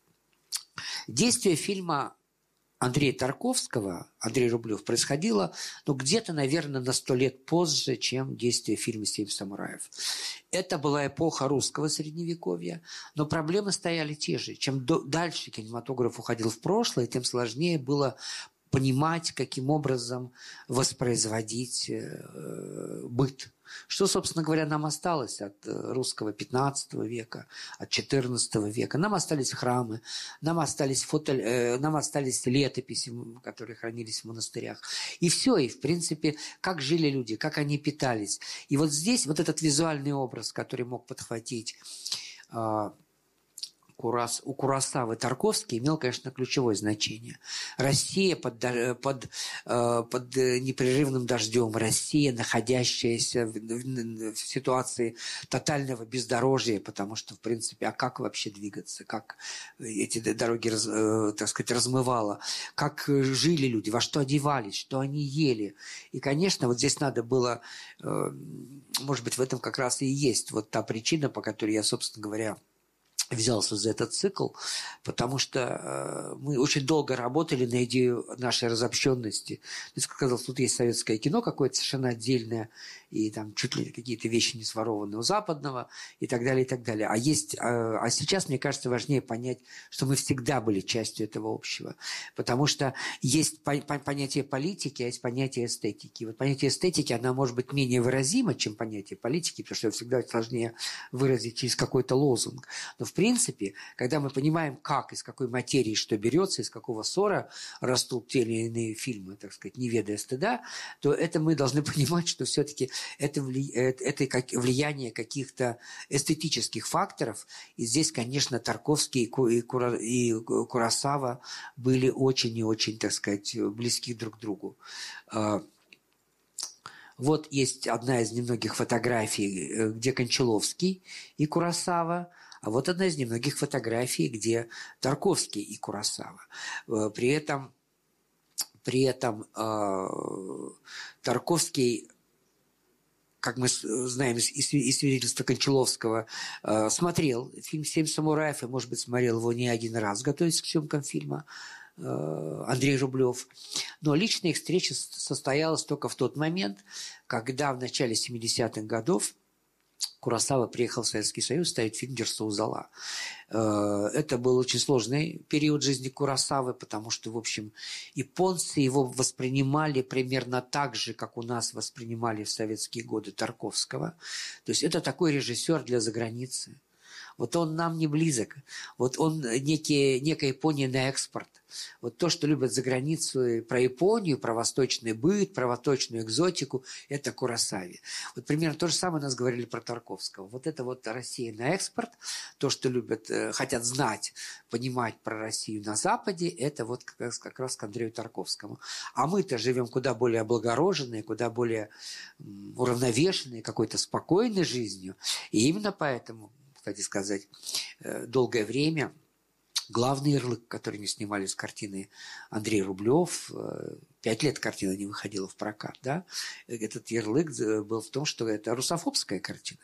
Действие фильма Андрея Тарковского, Андрей Рублев, происходило ну, где-то, наверное, на сто лет позже, чем действие фильма «Семь самураев». Это была эпоха русского средневековья, но проблемы стояли те же. Чем дальше кинематограф уходил в прошлое, тем сложнее было понимать, каким образом воспроизводить э, быт что, собственно говоря, нам осталось от э, русского 15 века, от 14 века? Нам остались храмы, нам остались, фото, э, нам остались летописи, которые хранились в монастырях. И все, и в принципе, как жили люди, как они питались. И вот здесь вот этот визуальный образ, который мог подхватить а, Курас, у Курасавы Тарковский имел, конечно, ключевое значение. Россия под, под, э, под непрерывным дождем, Россия, находящаяся в, в, в ситуации тотального бездорожья, потому что, в принципе, а как вообще двигаться, как эти дороги, э, так сказать, размывало, как жили люди, во что одевались, что они ели. И, конечно, вот здесь надо было, э, может быть, в этом как раз и есть вот та причина, по которой я, собственно говоря, взялся за этот цикл, потому что э, мы очень долго работали на идею нашей разобщенности. Ты сказал, тут есть советское кино какое-то совершенно отдельное, и там чуть ли какие-то вещи не сворованы у западного, и так далее, и так далее. А, есть, а, а сейчас, мне кажется, важнее понять, что мы всегда были частью этого общего. Потому что есть понятие политики, а есть понятие эстетики. Вот понятие эстетики, она может быть менее выразима, чем понятие политики, потому что всегда сложнее выразить через какой-то лозунг. Но, в принципе, когда мы понимаем, как, из какой материи что берется, из какого ссора растут те или иные фильмы, так сказать, не ведая стыда, то это мы должны понимать, что все-таки это, вли, это, это как влияние каких-то эстетических факторов. И здесь, конечно, Тарковский и, Кура, и Курасава были очень и очень, так сказать, близки друг к другу. А, вот есть одна из немногих фотографий, э, где Кончаловский и Курасава, а вот одна из немногих фотографий, где Тарковский и Курасава. Э, при этом, при этом э, Тарковский как мы знаем из свидетельства Кончаловского, э, смотрел фильм «Семь самураев», и, может быть, смотрел его не один раз, готовясь к съемкам фильма э, Андрей Рублев. Но личная их встреча состоялась только в тот момент, когда в начале 70-х годов Курасава приехал в Советский Союз ставить «Дерсу Зала». Э, это был очень сложный период жизни Курасавы, потому что, в общем, японцы его воспринимали примерно так же, как у нас воспринимали в советские годы Тарковского. То есть это такой режиссер для заграницы. Вот он нам не близок. Вот он некие, некая Япония на экспорт. Вот то, что любят за границу про Японию, про восточный быт, про восточную экзотику, это Курасави. Вот примерно то же самое нас говорили про Тарковского. Вот это вот Россия на экспорт, то, что любят, э, хотят знать, понимать про Россию на Западе, это вот как раз, как раз к Андрею Тарковскому. А мы-то живем куда более облагороженные, куда более уравновешенные, какой-то спокойной жизнью. И именно поэтому, кстати сказать, э, долгое время главный ярлык, который не снимали с картины Андрей Рублев. Э, пять лет картина не выходила в прокат. Да? Этот ярлык э, был в том, что это русофобская картина.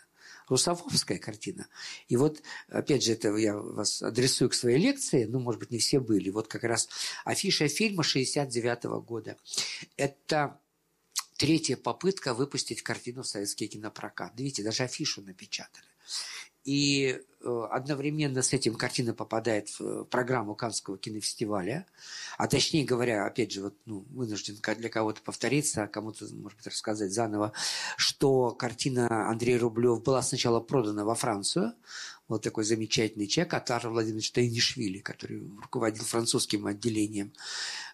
Русофобская картина. И вот, опять же, это я вас адресую к своей лекции, ну, может быть, не все были. Вот как раз афиша фильма 69 -го года. Это третья попытка выпустить картину в советский кинопрокат. Видите, даже афишу напечатали. И э, одновременно с этим картина попадает в программу Канского кинофестиваля. А точнее говоря, опять же, вот, ну, вынужден для кого-то повториться, а кому-то, может быть, рассказать заново, что картина Андрея Рублев была сначала продана во Францию, вот такой замечательный человек, Атар Владимирович Тайнишвили, который руководил французским отделением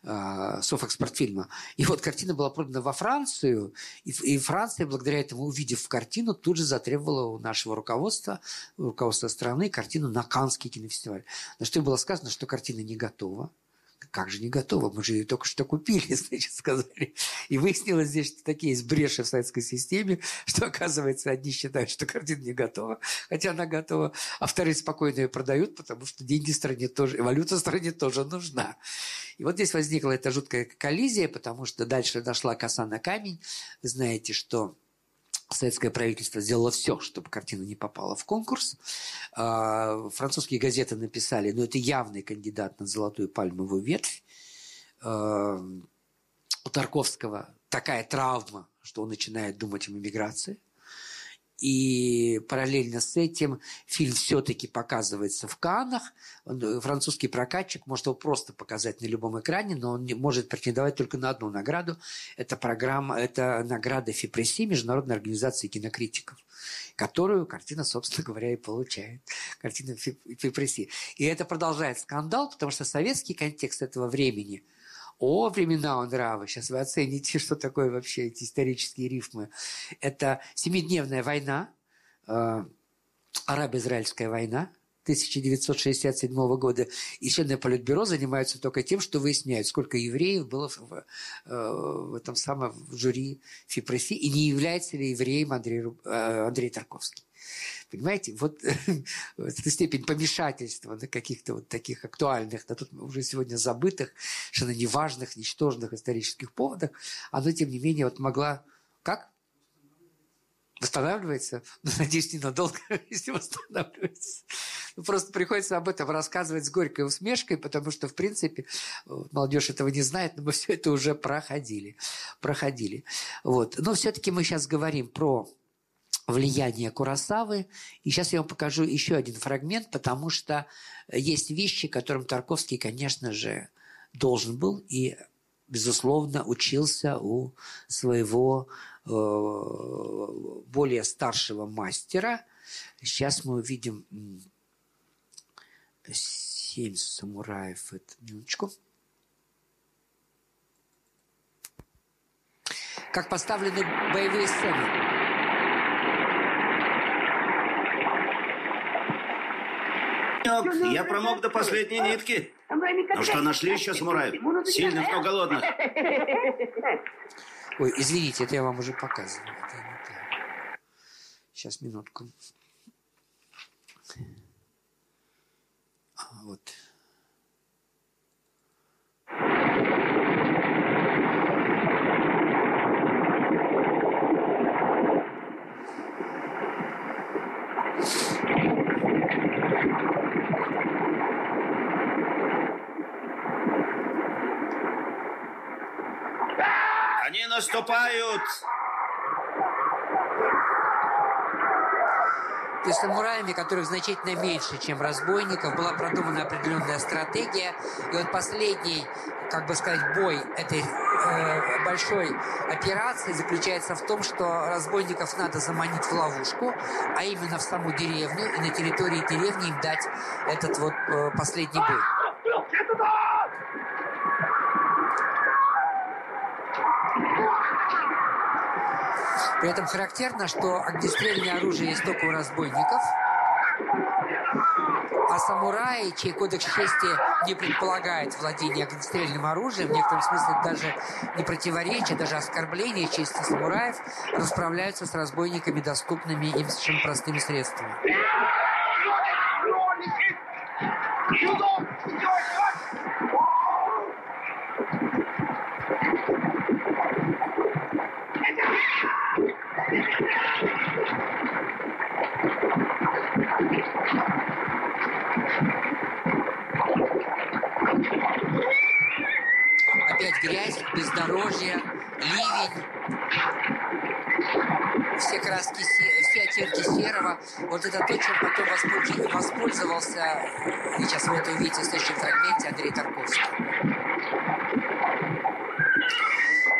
э, Софэкспортфильма. И вот картина была продана во Францию, и, и Франция, благодаря этому, увидев картину, тут же затребовала у нашего руководства, руководства страны, картину на Каннский кинофестиваль. На что было сказано, что картина не готова, как же не готова? Мы же ее только что купили, значит, сказали. И выяснилось здесь, что такие есть бреши в советской системе, что, оказывается, одни считают, что картина не готова, хотя она готова, а вторые спокойно ее продают, потому что деньги стране тоже, валюта стране тоже нужна. И вот здесь возникла эта жуткая коллизия, потому что дальше дошла коса на камень. Вы знаете, что советское правительство сделало все, чтобы картина не попала в конкурс. А, французские газеты написали, ну, это явный кандидат на золотую пальмовую ветвь. А, у Тарковского такая травма, что он начинает думать об эмиграции – и параллельно с этим фильм все-таки показывается в Каннах. Э, французский прокатчик может его просто показать на любом экране, но он не может претендовать только на одну награду. Это программа, это награда ФИПРЕССИ, Международной организации кинокритиков, которую картина, собственно говоря, и получает. Картина ФИПРЕССИ. И это продолжает скандал, потому что советский контекст этого времени – о, времена он нравы. Сейчас вы оцените, что такое вообще эти исторические рифмы. Это Семидневная война, э, Арабо-Израильская война, 1967 года. И члены Политбюро занимаются только тем, что выясняют, сколько евреев было в, э, в этом самом в жюри ФИПРСИ, и не является ли евреем Андрей, э, Андрей Тарковский. Понимаете, вот эта степень помешательства на каких-то вот таких актуальных, на тут уже сегодня забытых, совершенно неважных, ничтожных исторических поводах, она, тем не менее, вот могла... Как? Восстанавливается? Ну, надеюсь, ненадолго, если восстанавливается. Ну, просто приходится об этом рассказывать с горькой усмешкой, потому что, в принципе, молодежь этого не знает, но мы все это уже проходили. проходили. Вот. Но все-таки мы сейчас говорим про влияние Курасавы. И сейчас я вам покажу еще один фрагмент, потому что есть вещи, которым Тарковский, конечно же, должен был и, безусловно, учился у своего э, более старшего мастера. Сейчас мы увидим семь самураев. Это, минуточку. как поставлены боевые сцены. Я промок до последней нитки. Ну что, нашли еще самураев? Сильных, но голодных. Ой, извините, это я вам уже показывал. Сейчас, минутку. А, вот. Они наступают! То есть самураями, которых значительно меньше, чем разбойников, была продумана определенная стратегия. И вот последний, как бы сказать, бой этой э, большой операции заключается в том, что разбойников надо заманить в ловушку, а именно в саму деревню, и на территории деревни им дать этот вот э, последний бой. При этом характерно, что огнестрельное оружие есть только у разбойников, а самураи, чей кодекс чести не предполагает владение огнестрельным оружием, в некотором смысле даже не противоречие, даже оскорбление чести самураев, расправляются с разбойниками доступными им совершенно простыми средствами. Опять грязь, бездорожье, ливень, все краски, все оттенки серого. Вот это то, чем потом воспользовался, сейчас вы это увидите в следующем фрагменте, Андрей Тарковский.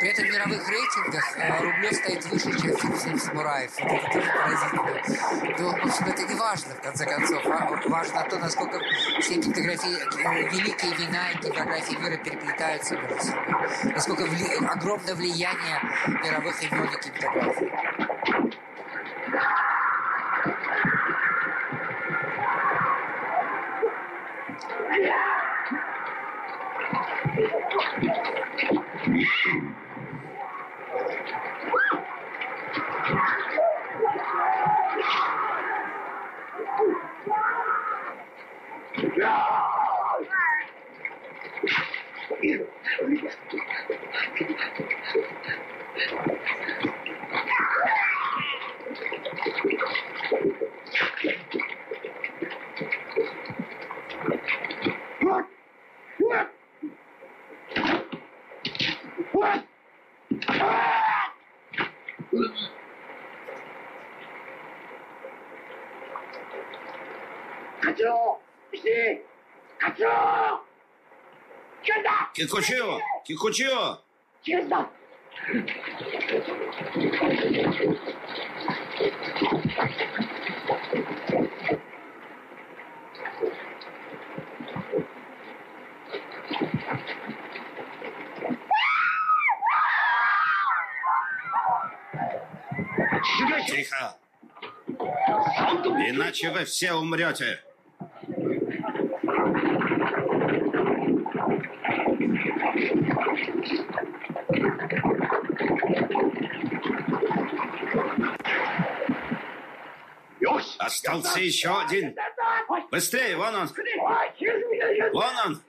При этом в мировых рейтингах э, Рублев стоит выше, чем фильм «Семь самураев». Вот это тоже поразительно. Но, в общем, это не важно, в конце концов. Важно то, насколько все кинематографии, э, великие вина и кинематографии мира переплетаются между собой. Насколько вли... огромное влияние мировых имен и кинематографии. Кикучио! Кикучио! Честно! Тихо! Иначе вы все умрете. Остался еще один. Быстрее, вон он. Вон он.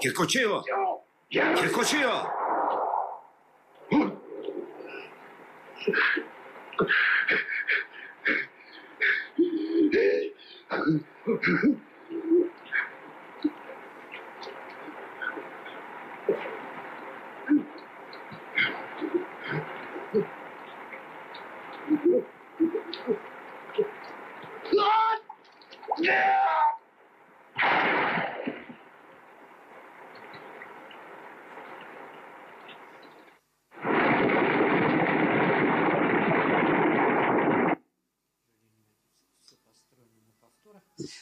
結構中よ結構うよ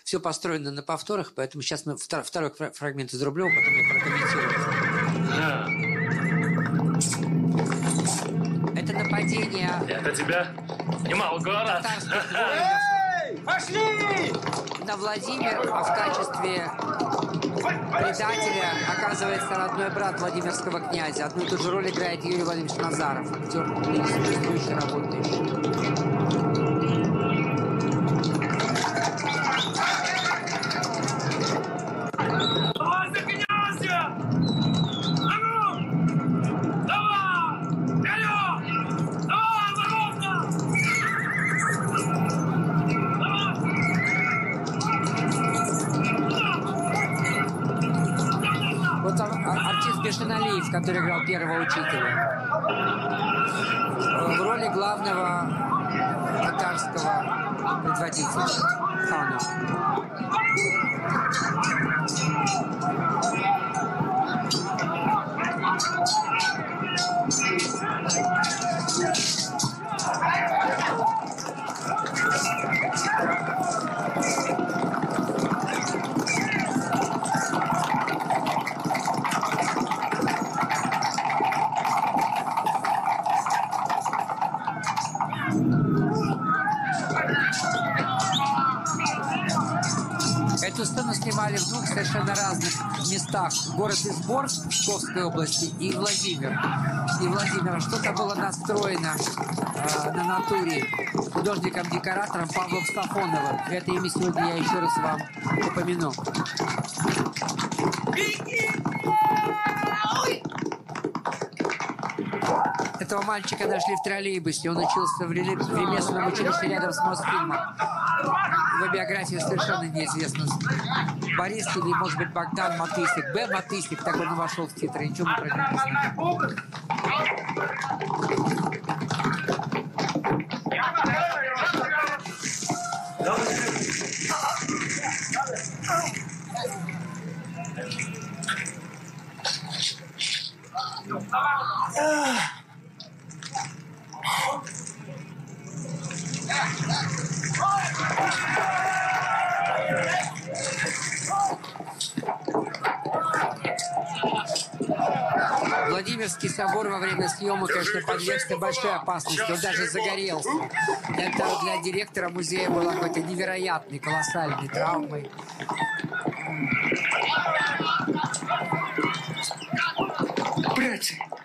Все построено на повторах, поэтому сейчас мы второй фрагмент из Рублева, потом я прокомментирую. Да. Это нападение... Это тебя немало говорят. Пошли! На Владимир, а в качестве предателя оказывается родной брат Владимирского князя. Одну и ту же роль играет Юрий Владимирович Назаров, актер, существующий, работающий. Который играл первого учителя. В роли главного татарского предводителя хана. Город Изборск Псковской области и Владимир. И Владимир. Что-то было настроено э, на натуре художником-декоратором Павлом Сафоновым. Это имя сегодня я еще раз вам упомяну. Этого мальчика нашли в троллейбусе. Он учился в ремесленном училище рядом с Мосфильмом. Его биография совершенно неизвестна. Борис или, может быть, Богдан Матысик. Б. Матысик, так он и вошел в титры. Ничего мы про него не знаем. Подвергся большой опасности. Он даже загорелся. Это для директора музея было какой-то невероятной, колоссальной травмой.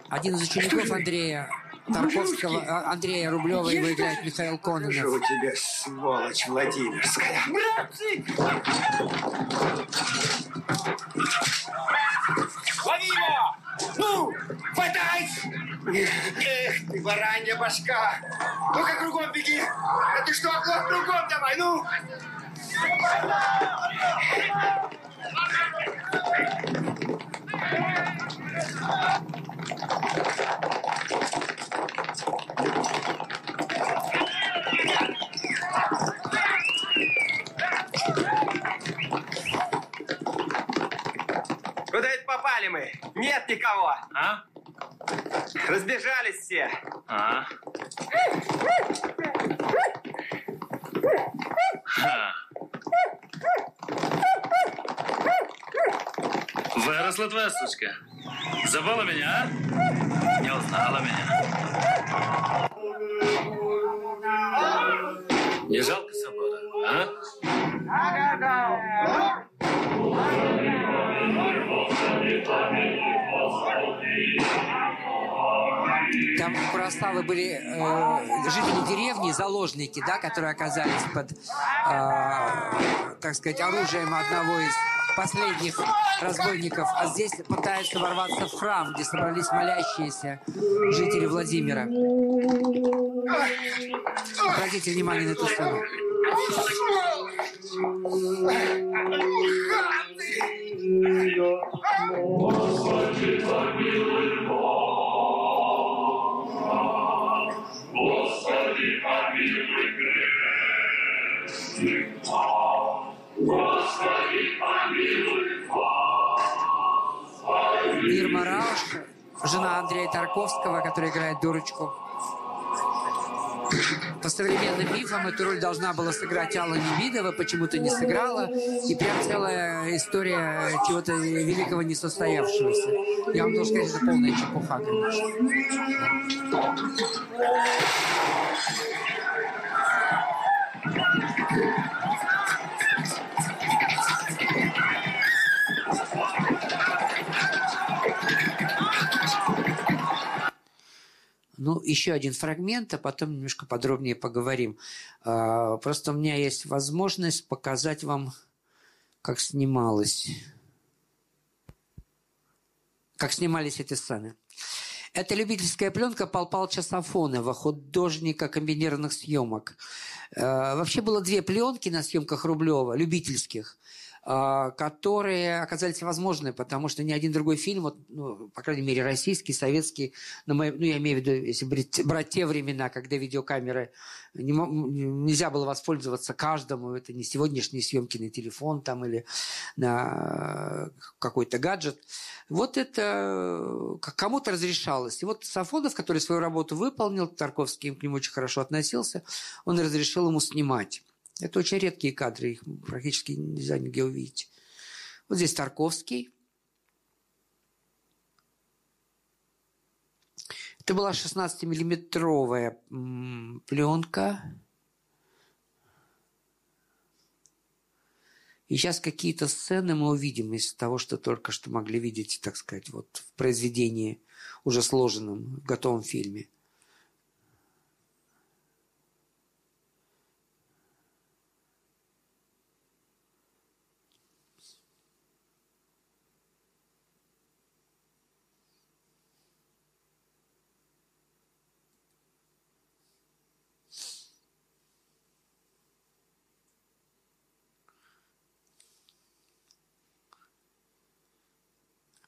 Один из учеников Андрея Тарковского, а, Андрея Рублева, его играет Михаил Кононов. Что у тебя, сволочь Владимирская? Братцы! Лови его! Ну, хватай! Эх ты, баранья башка! Ну-ка, кругом беги! А ты что, оглох, кругом давай, ну! Куда это попали мы? Нет никого. Разбежались все. А? Ха. Выросла твоя сучка. Забыла меня, а? Не узнала меня. Проставы были э, жители деревни, заложники, да, которые оказались под, э, так сказать, оружием одного из последних разбойников. А здесь пытаются ворваться в храм, где собрались молящиеся жители Владимира. Обратите внимание на эту сцену. Господи, помилуй Господи, помилуй Ирма Рауш, жена Андрея Тарковского, которая играет дурочку. По современным мифам эту роль должна была сыграть Алла Невидова, почему-то не сыграла. И прям целая история чего-то великого несостоявшегося. Я вам должен сказать, это полная чепуха, конечно. Ну, еще один фрагмент, а потом немножко подробнее поговорим. А, просто у меня есть возможность показать вам, как снималось. Как снимались эти сцены. Это любительская пленка Пал Палча Сафонова, художника комбинированных съемок. А, вообще было две пленки на съемках Рублева, любительских – которые оказались возможны, потому что ни один другой фильм, вот, ну, по крайней мере, российский, советский, на мой, ну, я имею в виду, если брать, те времена, когда видеокамеры не, нельзя было воспользоваться каждому, это не сегодняшние съемки на телефон там или на какой-то гаджет. Вот это кому-то разрешалось. И вот Сафонов, который свою работу выполнил, Тарковский к нему очень хорошо относился, он разрешил ему снимать. Это очень редкие кадры, их практически нельзя нигде увидеть. Вот здесь Тарковский. Это была 16-миллиметровая пленка. И сейчас какие-то сцены мы увидим из того, что только что могли видеть, так сказать, вот в произведении уже сложенном, в готовом фильме –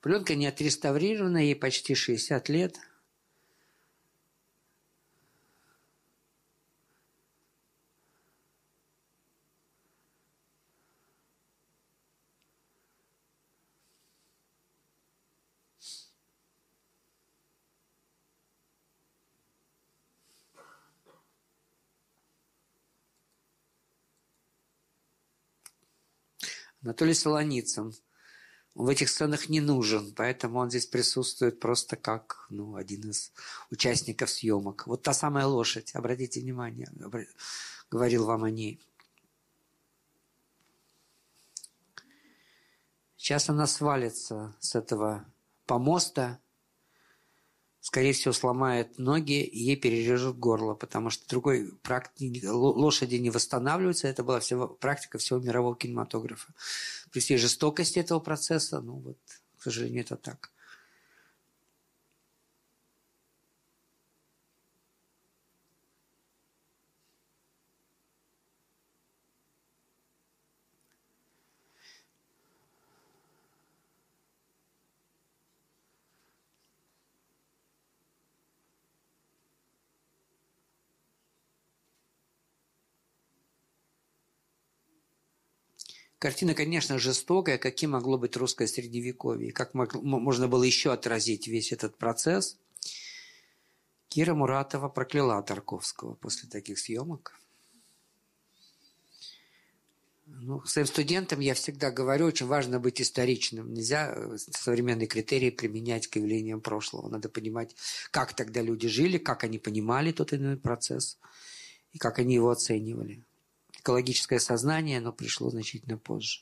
Пленка не отреставрирована, ей почти 60 лет. Анатолий Солоницын – в этих сценах не нужен, поэтому он здесь присутствует просто как ну, один из участников съемок. Вот та самая лошадь, обратите внимание, говорил вам о ней. Сейчас она свалится с этого помоста, скорее всего, сломает ноги и ей перережут горло, потому что другой практики, лошади не восстанавливаются. Это была всего, практика всего мирового кинематографа. При всей жестокости этого процесса, ну вот, к сожалению, это так. Картина, конечно, жестокая, каким могло быть русское средневековье, как можно было еще отразить весь этот процесс. Кира Муратова прокляла Тарковского после таких съемок. Ну, своим студентам я всегда говорю, очень важно быть историчным. Нельзя э, современные критерии применять к явлениям прошлого. Надо понимать, как тогда люди жили, как они понимали тот или иной процесс и как они его оценивали экологическое сознание, оно пришло значительно позже.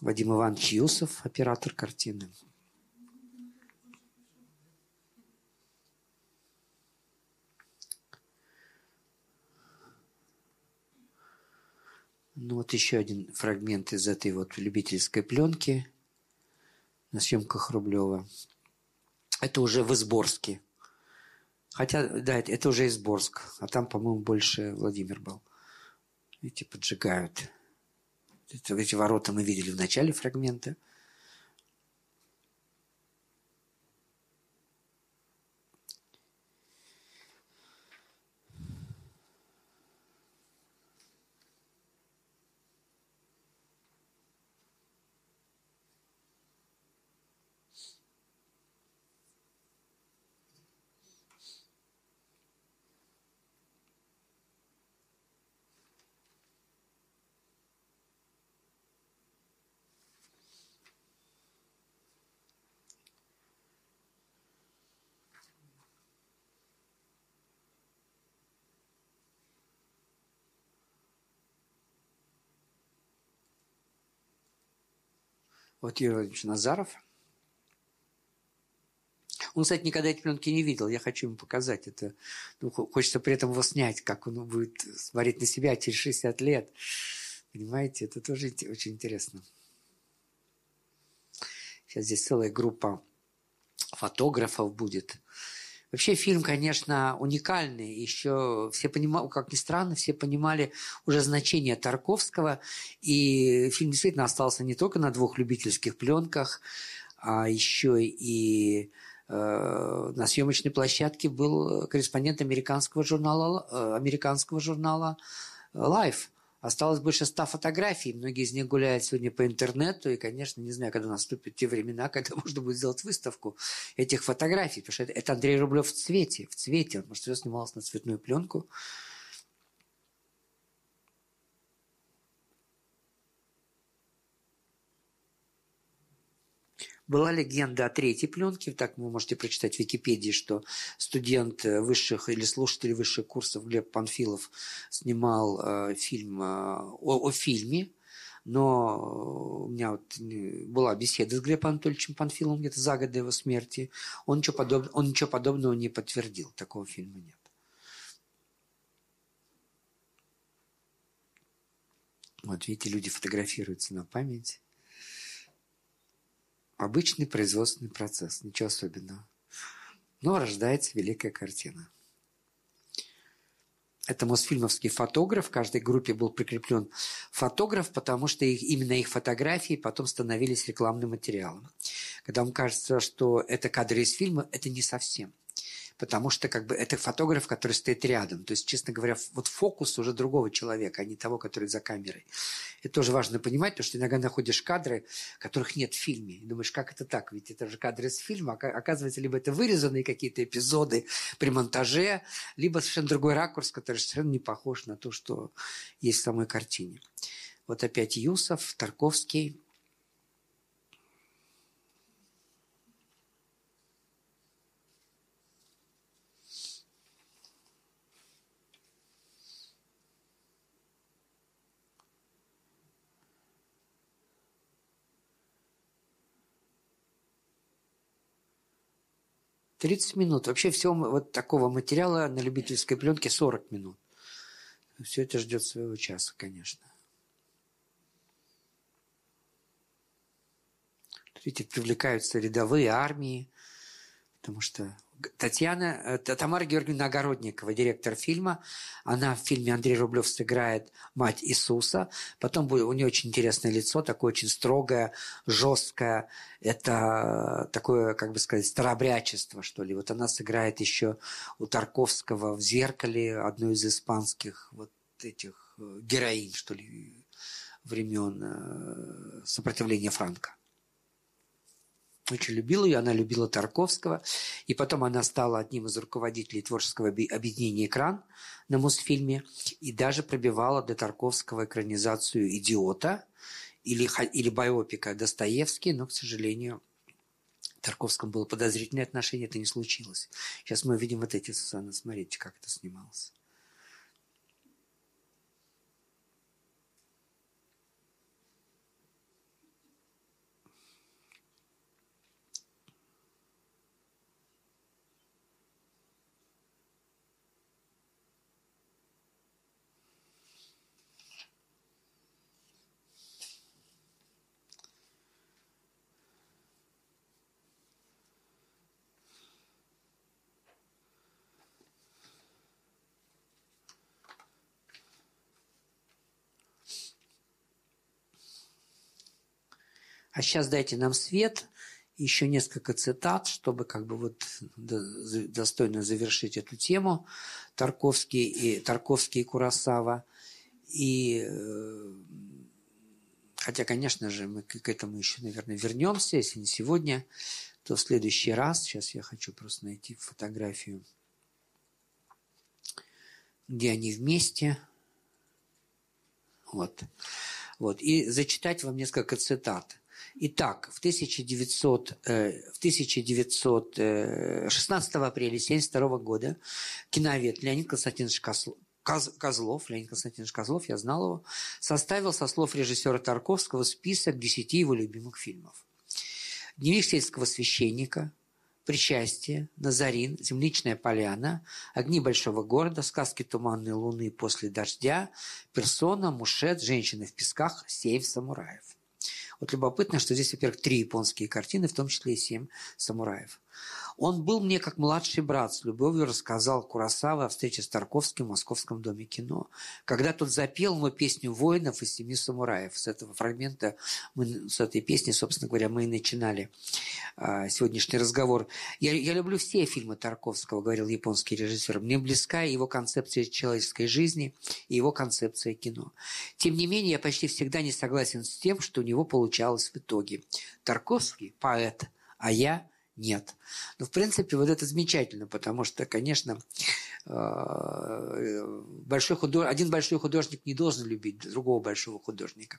Вадим Иванович Юсов, оператор картины. Ну вот еще один фрагмент из этой вот любительской пленки на съемках Рублева. Это уже в Изборске. Хотя, да, это, уже Изборск, а там, по-моему, больше Владимир был. Эти поджигают. Эти ворота мы видели в начале фрагмента. Вот Юрий Назаров. Он, кстати, никогда эти пленки не видел. Я хочу ему показать это. Ну, хочется при этом его снять, как он будет смотреть на себя через 60 лет. Понимаете, это тоже очень интересно. Сейчас здесь целая группа фотографов будет. Вообще фильм, конечно, уникальный. Еще все понимали, как ни странно, все понимали уже значение Тарковского. И фильм действительно остался не только на двух любительских пленках, а еще и э, на съемочной площадке был корреспондент американского журнала, э, американского журнала Life. Осталось больше ста фотографий. Многие из них гуляют сегодня по интернету. И, конечно, не знаю, когда наступят те времена, когда можно будет сделать выставку этих фотографий. Потому что это, это Андрей Рублев в цвете. В цвете. Потому что все снималось на цветную пленку. Была легенда о третьей пленке, так вы можете прочитать в Википедии, что студент э, высших или слушатель высших курсов Глеб Панфилов снимал э, фильм э, о, о фильме, но у меня вот была беседа с Глебом Анатольевичем Панфиловым где-то за год до его смерти. Он ничего, подоб... он ничего подобного не подтвердил. Такого фильма нет. Вот видите, люди фотографируются на память. Обычный производственный процесс, ничего особенного. Но рождается великая картина. Это Мосфильмовский фотограф. В каждой группе был прикреплен фотограф, потому что их, именно их фотографии потом становились рекламным материалом. Когда вам кажется, что это кадры из фильма, это не совсем потому что как бы это фотограф, который стоит рядом. То есть, честно говоря, вот фокус уже другого человека, а не того, который за камерой. Это тоже важно понимать, потому что иногда находишь кадры, которых нет в фильме. И думаешь, как это так? Ведь это же кадры из фильма. Оказывается, либо это вырезанные какие-то эпизоды при монтаже, либо совершенно другой ракурс, который совершенно не похож на то, что есть в самой картине. Вот опять Юсов, Тарковский, 30 минут. Вообще всего вот такого материала на любительской пленке 40 минут. Все это ждет своего часа, конечно. Видите, привлекаются рядовые армии, потому что Татьяна, э, Тамара Георгиевна Огородникова, директор фильма. Она в фильме Андрей Рублев сыграет мать Иисуса. Потом у нее очень интересное лицо, такое очень строгое, жесткое. Это такое, как бы сказать, старобрячество, что ли. Вот она сыграет еще у Тарковского в «Зеркале» одну из испанских вот этих э, героинь, что ли, времен э, сопротивления Франка очень любила ее, она любила Тарковского, и потом она стала одним из руководителей творческого объединения «Экран» на Мосфильме, и даже пробивала до Тарковского экранизацию «Идиота» или, или биопика Достоевский, но, к сожалению, Тарковскому было подозрительное отношение, это не случилось. Сейчас мы видим вот эти сцены, смотрите, как это снималось. А сейчас дайте нам свет, еще несколько цитат, чтобы как бы вот достойно завершить эту тему. Тарковский и, Тарковский и Курасава. И э, хотя, конечно же, мы к этому еще, наверное, вернемся, если не сегодня, то в следующий раз. Сейчас я хочу просто найти фотографию, где они вместе. Вот. Вот. И зачитать вам несколько цитат. Итак, в, 1900, э, в 1916 э, апреля 1972 года киновед Леонид Константинович Козлов, Леонид Константинович Козлов, я знал его, составил со слов режиссера Тарковского список десяти его любимых фильмов. «Дневник сельского священника», «Причастие», «Назарин», «Земличная поляна», «Огни большого города», «Сказки туманной луны после дождя», «Персона», «Мушет», «Женщины в песках», «Сейф самураев». Вот любопытно, что здесь, во-первых, три японские картины, в том числе и «Семь самураев». Он был мне как младший брат, с любовью рассказал Курасава о встрече с Тарковским в Московском доме кино. Когда тот запел ему песню «Воинов» из «Семи самураев». С этого фрагмента, мы, с этой песни, собственно говоря, мы и начинали а, сегодняшний разговор. Я, я люблю все фильмы Тарковского, говорил японский режиссер. Мне близка его концепция человеческой жизни и его концепция кино. Тем не менее, я почти всегда не согласен с тем, что у него получалось в итоге. Тарковский – поэт, а я – нет. Но, в принципе, вот это замечательно, потому что, конечно, э, большой худож... один большой художник не должен любить другого большого художника.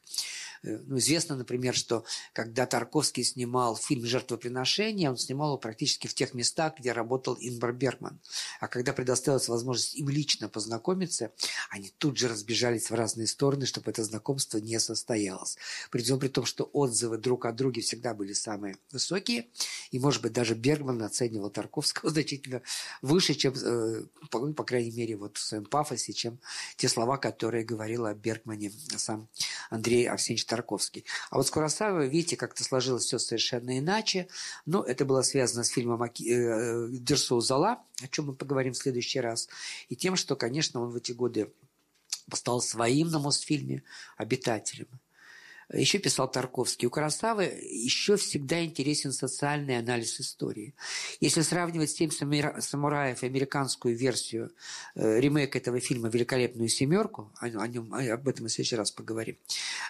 Э, ну, известно, например, что когда Тарковский снимал фильм «Жертвоприношение», он снимал его практически в тех местах, где работал Инбар Бергман. А когда предоставилась возможность им лично познакомиться, они тут же разбежались в разные стороны, чтобы это знакомство не состоялось. Причем при том, что отзывы друг о друге всегда были самые высокие, и, может быть, быть, даже Бергман оценивал Тарковского значительно выше, чем, э, по, по крайней мере, вот в своем пафосе, чем те слова, которые говорил о Бергмане сам Андрей Арсеньевич Тарковский. А вот с Курасавой, видите, как-то сложилось все совершенно иначе. Но это было связано с фильмом э, Дерсоу Зала, о чем мы поговорим в следующий раз, и тем, что, конечно, он в эти годы стал своим на Мосфильме обитателем. Еще писал Тарковский. У Карасавы еще всегда интересен социальный анализ истории. Если сравнивать «Семь самураев» и американскую версию, э, ремейк этого фильма «Великолепную семерку», о, о нем, об этом мы в следующий раз поговорим,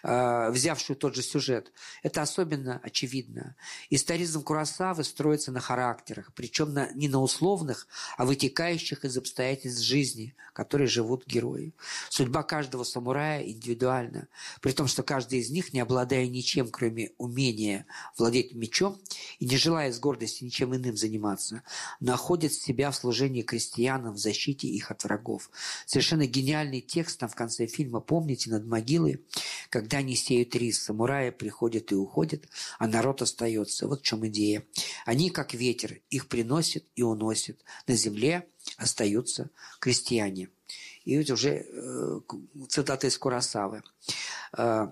э, взявшую тот же сюжет, это особенно очевидно. Историзм Курасавы строится на характерах, причем на, не на условных, а вытекающих из обстоятельств жизни, которые живут герои. Судьба каждого самурая индивидуальна, при том, что каждый из них не обладая ничем, кроме умения владеть мечом и не желая с гордостью ничем иным заниматься, находит себя в служении крестьянам в защите их от врагов. Совершенно гениальный текст там в конце фильма. Помните, над могилой, когда они сеют рис, самураи приходят и уходят, а народ остается. Вот в чем идея. Они, как ветер, их приносят и уносят. На земле остаются крестьяне. И вот уже э, цитата из Курасавы. Э,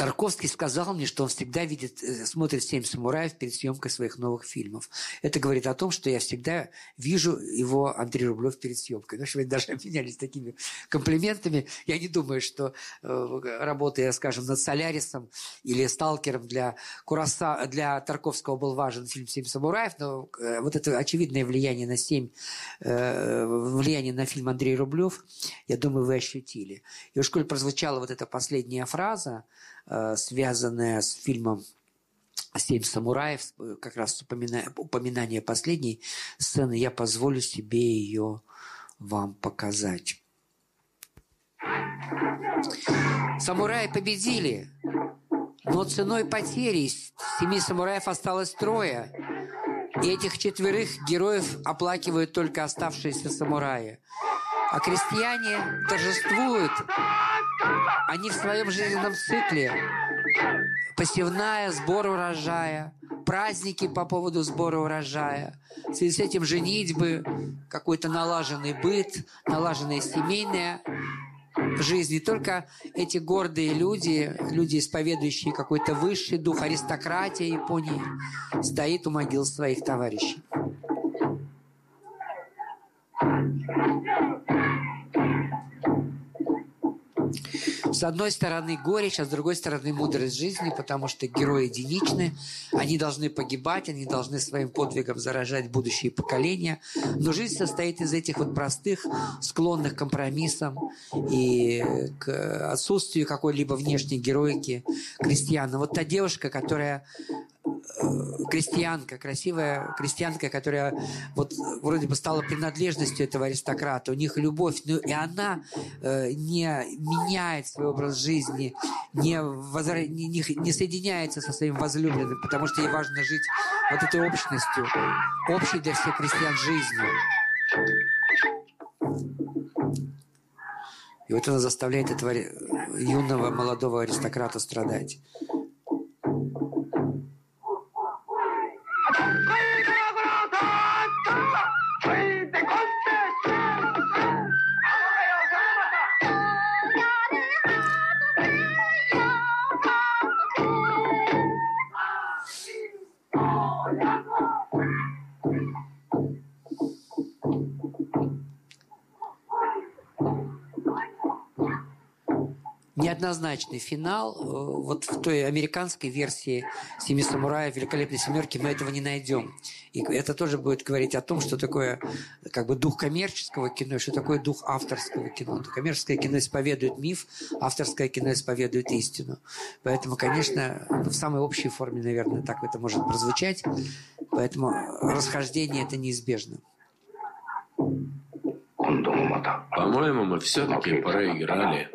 Тарковский сказал мне, что он всегда видит, э, смотрит «Семь самураев» перед съемкой своих новых фильмов. Это говорит о том, что я всегда вижу его, Андрей Рублев, перед съемкой. Ну, что даже обменялись такими комплиментами. Я не думаю, что э, работая, скажем, над «Солярисом» или «Сталкером» для, Кураса, для Тарковского был важен фильм «Семь самураев», но э, вот это очевидное влияние на «Семь», влияние на фильм Андрей Рублев, я думаю, вы ощутили. И уж коль прозвучала вот эта последняя фраза, Э, связанная с фильмом «Семь самураев», э, как раз упомина... упоминание последней сцены, я позволю себе ее вам показать. Самураи победили, но ценой потери семи самураев осталось трое. И этих четверых героев оплакивают только оставшиеся самураи. А крестьяне торжествуют. Они в своем жизненном цикле посевная, сбор урожая, праздники по поводу сбора урожая, в связи с этим женитьбы, какой-то налаженный быт, налаженная семейная жизнь. И только эти гордые люди, люди, исповедующие какой-то высший дух, аристократия Японии, стоит у могил своих товарищей. С одной стороны горечь, а с другой стороны мудрость жизни, потому что герои единичны, они должны погибать, они должны своим подвигом заражать будущие поколения. Но жизнь состоит из этих вот простых, склонных к компромиссам и к отсутствию какой-либо внешней героики крестьян. вот та девушка, которая крестьянка, красивая крестьянка, которая вот вроде бы стала принадлежностью этого аристократа. У них любовь, ну и она э, не меняет свой образ жизни, не, возра... не, не, не соединяется со своим возлюбленным, потому что ей важно жить вот этой общностью, общей для всех крестьян жизнью. И вот она заставляет этого юного молодого аристократа страдать. Aí! Неоднозначный финал. Э, вот в той американской версии «Семи самураев», «Великолепной семерки» мы этого не найдем. И это тоже будет говорить о том, что такое как бы дух коммерческого кино, что такое дух авторского кино. Коммерческое кино исповедует миф, авторское кино исповедует истину. Поэтому, конечно, в самой общей форме, наверное, так это может прозвучать. Поэтому расхождение это неизбежно. По-моему, мы все-таки проиграли.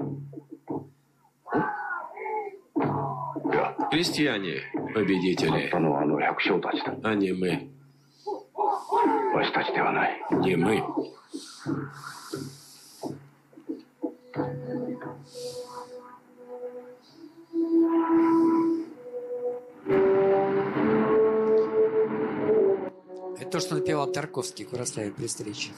Крестьяне – победители, а не мы. Не мы. Это то, что напевал Тарковский Курасаев при встрече.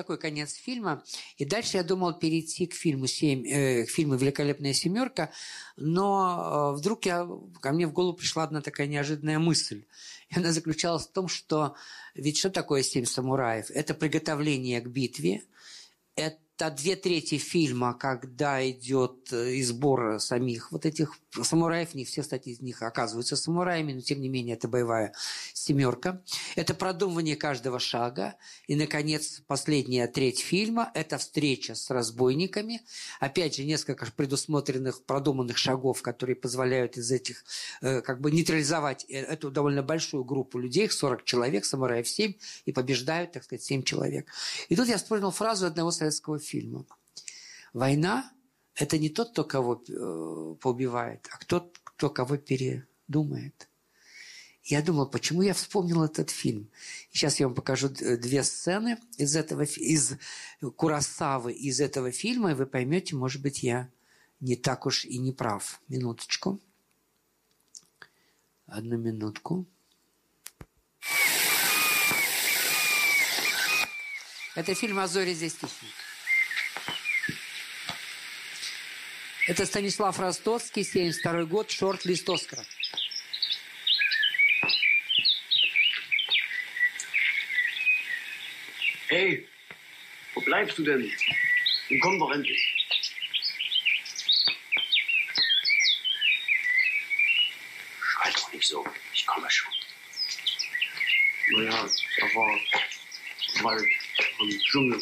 Такой конец фильма. И дальше я думал перейти к фильму, 7, э, к фильму «Великолепная семерка», но э, вдруг я, ко мне в голову пришла одна такая неожиданная мысль. И она заключалась в том, что ведь что такое «Семь самураев»? Это приготовление к битве, это это две трети фильма, когда идет э, и сбор самих вот этих самураев. Не все, кстати, из них оказываются самураями, но тем не менее это боевая семерка. Это продумывание каждого шага. И, наконец, последняя треть фильма – это встреча с разбойниками. Опять же, несколько предусмотренных, продуманных шагов, которые позволяют из этих э, как бы нейтрализовать э, эту довольно большую группу людей, 40 человек, самураев 7, и побеждают, так сказать, 7 человек. И тут я вспомнил фразу одного советского фильма. Война – это не тот, кто кого э, поубивает, а тот, кто кого передумает. Я думал, почему я вспомнил этот фильм. Сейчас я вам покажу две сцены из этого из Курасавы из этого фильма, и вы поймете, может быть, я не так уж и не прав. Минуточку. Одну минутку. Это фильм «А зори здесь тихие». Это Станислав Ростоцкий, 72 год, шорт-лист Оскара. Hey, wo bleibst du denn? Nun komm doch endlich. Schrei doch nicht so. Ich komme schon. Naja, da war Wald und Dschungel.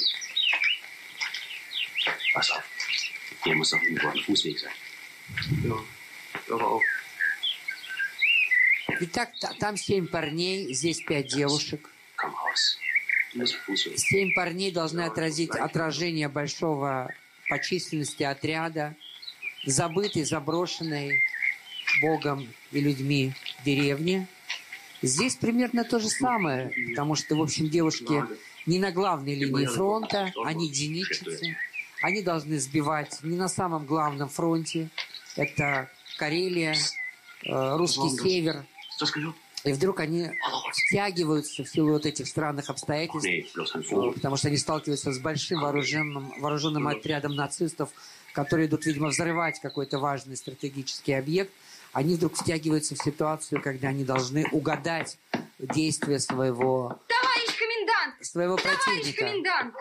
Pass auf. Hier muss irgendwo ein Fußweg sein. Ja, aber auch. Итак, там семь парней, здесь пять девушек. Семь парней должны отразить отражение большого по численности отряда, забытой, заброшенной Богом и людьми деревни. Здесь примерно то же самое, потому что, в общем, девушки не на главной линии фронта, они единичницы. Они должны сбивать не на самом главном фронте. Это Карелия, э, русский север. И вдруг они втягиваются в силу вот этих странных обстоятельств, э, потому что они сталкиваются с большим вооруженным, вооруженным отрядом нацистов, которые идут, видимо, взрывать какой-то важный стратегический объект. Они вдруг втягиваются в ситуацию, когда они должны угадать действия своего, Товарищ комендант! своего Товарищ противника. комендант!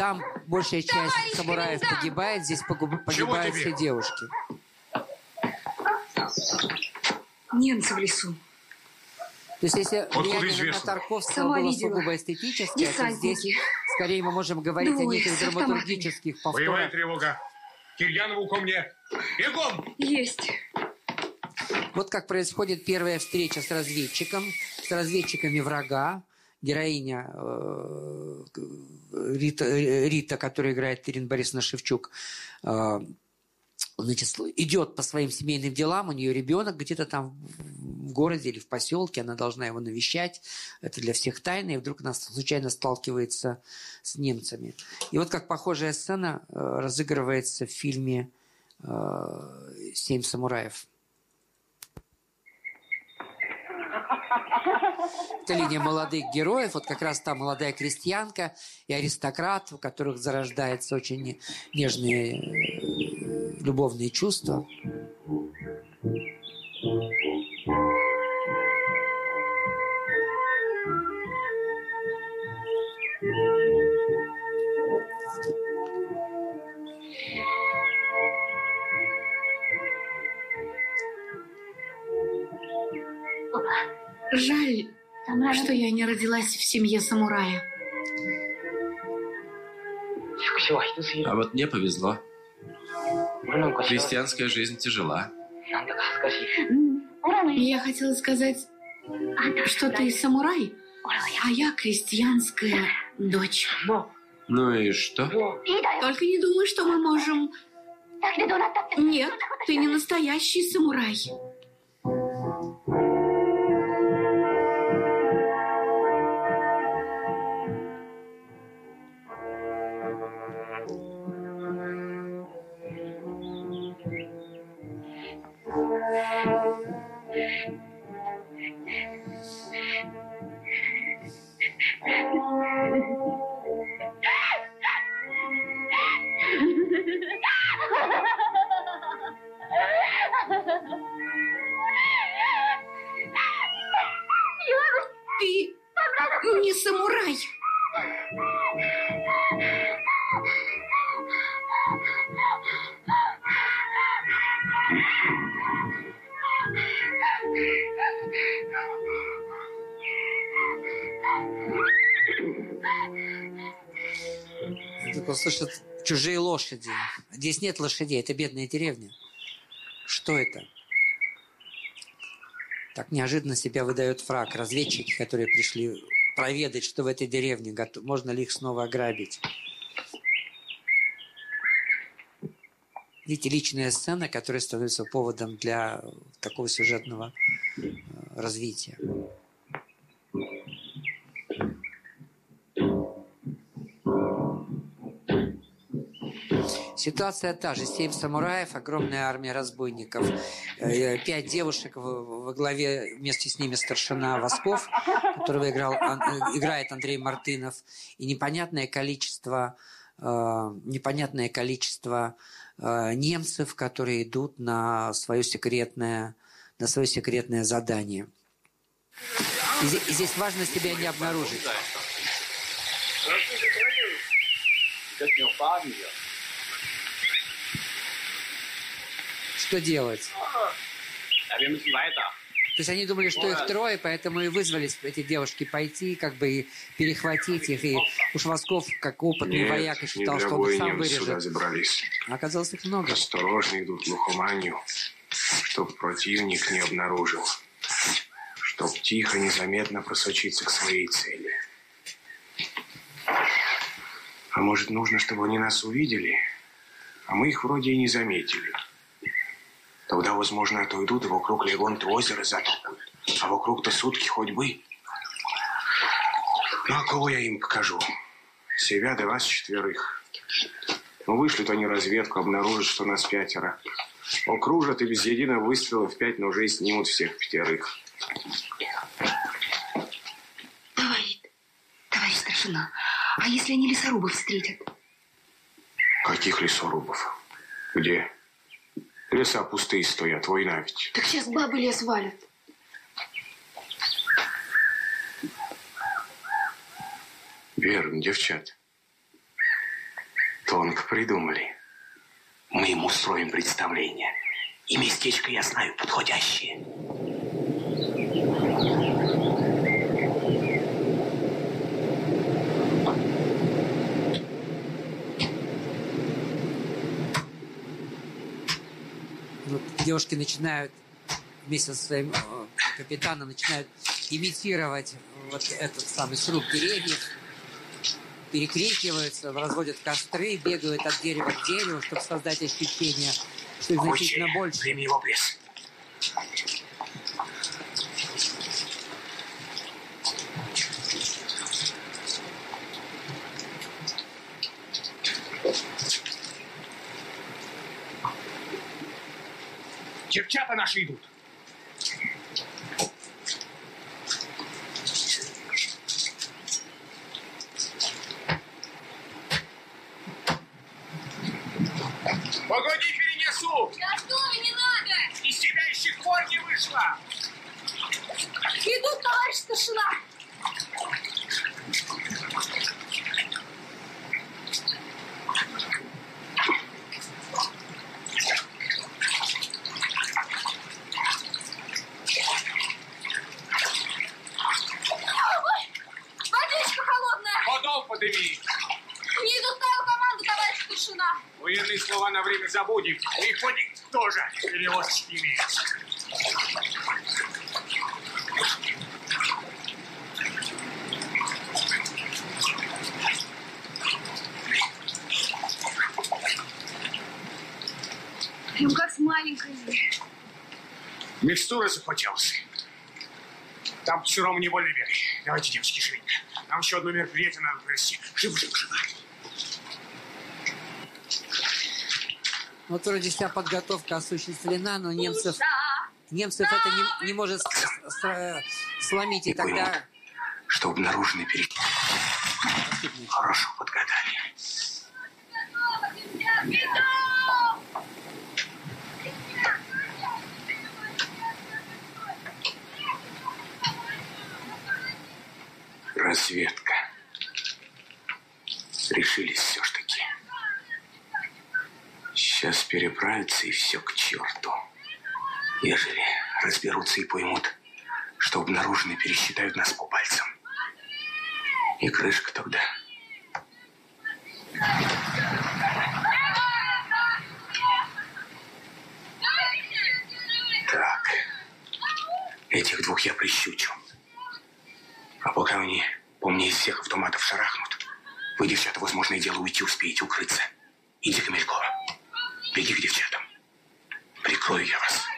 Там большая часть Товарищ самураев комендант! погибает, здесь погибают все девушки. Немцы в лесу. То есть, если Откуда влияние на известно? Тарковского Сама было видела. сугубо эстетическое, то здесь Десантники. скорее мы можем говорить о Двое неких с автоматами. драматургических Боевая повторах. тревога. Кирьянову ко мне. Бегом! Есть. Вот как происходит первая встреча с разведчиком, с разведчиками врага. Героиня э, Рита, Рита, которая играет Ирина Борисовна Шевчук, э, значит, идет по своим семейным делам, у нее ребенок где-то там в городе или в поселке, она должна его навещать, это для всех тайна, и вдруг она случайно сталкивается с немцами. И вот как похожая сцена э, разыгрывается в фильме «Семь самураев». Это линия молодых героев, вот как раз та молодая крестьянка и аристократ, у которых зарождаются очень нежные э, любовные чувства. Жаль, что я не родилась в семье самурая. А вот мне повезло. Крестьянская жизнь тяжела. Я хотела сказать, что ты самурай, а я крестьянская дочь. Ну и что? Только не думай, что мы можем... Нет, ты не настоящий самурай. Здесь нет лошадей, это бедная деревня. Что это? Так неожиданно себя выдает фраг. Разведчики, которые пришли проведать, что в этой деревне, можно ли их снова ограбить. Видите, личная сцена, которая становится поводом для такого сюжетного э, развития. Ситуация та же. Семь самураев, огромная армия разбойников, э, пять девушек во главе, вместе с ними старшина Восков, которого играл, э, играет Андрей Мартынов, и непонятное количество, э, непонятное количество немцев, которые идут на свое секретное, на свое секретное задание. И здесь важно себя не обнаружить. Что делать? То есть они думали, что их трое, поэтому и вызвались эти девушки пойти, как бы и перехватить их. И уж Восков, как опытный Нет, вояка, считал, что он сам вырежет. сюда забрались. А оказалось их много. Осторожно идут лухоманию, чтоб противник не обнаружил. Чтоб тихо, незаметно просочиться к своей цели. А может, нужно, чтобы они нас увидели, а мы их вроде и не заметили. Тогда, возможно, отойдут и вокруг Легонта озеро затопают. А вокруг-то сутки хоть бы. Ну, а кого я им покажу? Себя да вас четверых. Ну, вышлют они разведку, обнаружат, что нас пятеро. Окружат и без единого выстрела в пять ножей снимут всех пятерых. Давай, товарищ старшина, а если они лесорубов встретят? Каких лесорубов? Где? Леса пустые стоят, война ведь. Так сейчас бабы лес валят. Верно, девчат. Тонко придумали. Мы ему устроим представление. И местечко, я знаю, подходящее. Девушки начинают вместе со своим э, капитаном начинают имитировать вот этот самый сруб деревьев, перекрикиваются, разводят костры, бегают от дерева к дереву, чтобы создать ощущение, что их значительно больше. Прими его пресс. Девчата наши идут. Погоди, перенесу! Я готова, не надо! Из тебя еще хворь не вышла! Иду, товарищ старшина! Ой, водичка холодная! Подол подыми! Не изустаю команду, товарищ старшина! Военные слова на время забудем. И ходик тоже перевозчики имеют. Рюмка с маленькой. Микстура захватилась. Там сырому не больно верь. Давайте, девочки, живенько. Нам еще одно мероприятие надо провести. Живо, живо, живо. Вот вроде вся подготовка осуществлена, но немцев, немцев это не, не может с- с- э, сломить. И тогда Что обнаружены перед... Хорошо подгадали. Разведка. Решились все ж таки. Сейчас переправятся и все к черту. Ежели разберутся и поймут, что обнаружены пересчитают нас по пальцам. И крышка тогда. Так. Этих двух я прищучу. А пока они по мне из всех автоматов шарахнут, вы, девчата, возможно, и дело уйти успеете укрыться. Иди, Камелькова. Беги к девчатам. Прикрою я вас.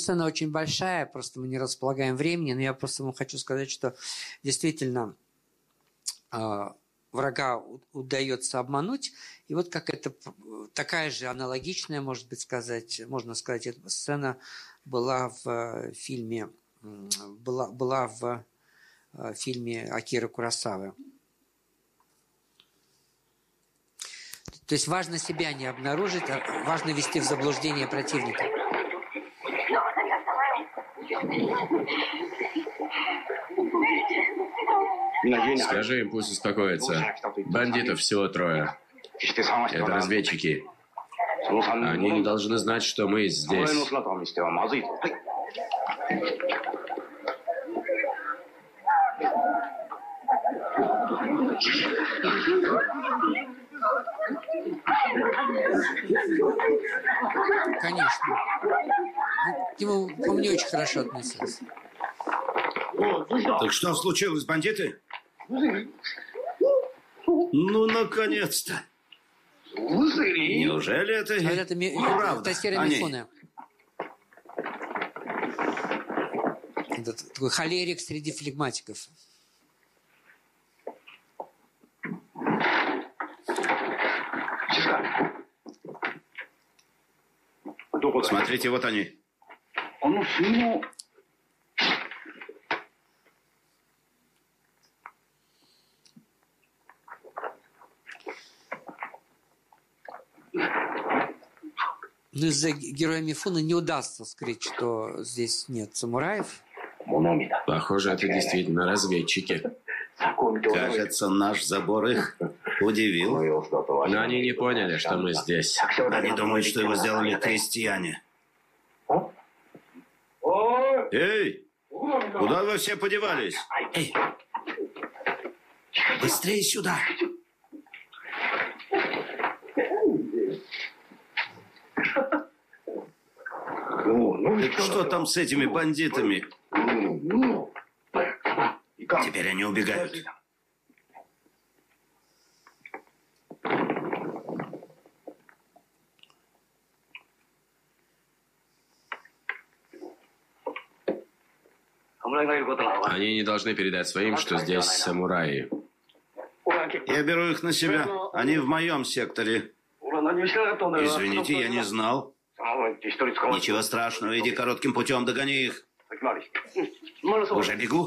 Сцена очень большая, просто мы не располагаем времени, но я просто вам хочу сказать, что действительно э, врага удается обмануть. И вот как это такая же аналогичная, может быть, сказать, можно сказать, эта сцена была в э, фильме, была, была в э, фильме Акиры Курасавы. То есть важно себя не обнаружить, а важно вести в заблуждение противника. Скажи им, пусть успокоятся. Бандитов всего трое. Это разведчики. Они не должны знать, что мы здесь. Thank you. Конечно. К нему, к нему не очень хорошо относился. Так что случилось, бандиты? Ну, наконец-то. Неужели это, А это, ми- правда? это. Это такой холерик среди флегматиков. Смотрите, вот они. Ну, из-за героя Мифуна не удастся скрыть, что здесь нет самураев. Похоже, это действительно разведчики. Кажется, наш забор их удивил. Но они не поняли, что мы здесь. Они думают, что его сделали крестьяне. Эй, куда вы все подевались? Эй, быстрее сюда. Так что там с этими бандитами? Теперь они убегают. Они не должны передать своим, что здесь самураи. Я беру их на себя. Они в моем секторе. Извините, я не знал. Ничего страшного, иди коротким путем, догони их. Уже бегу.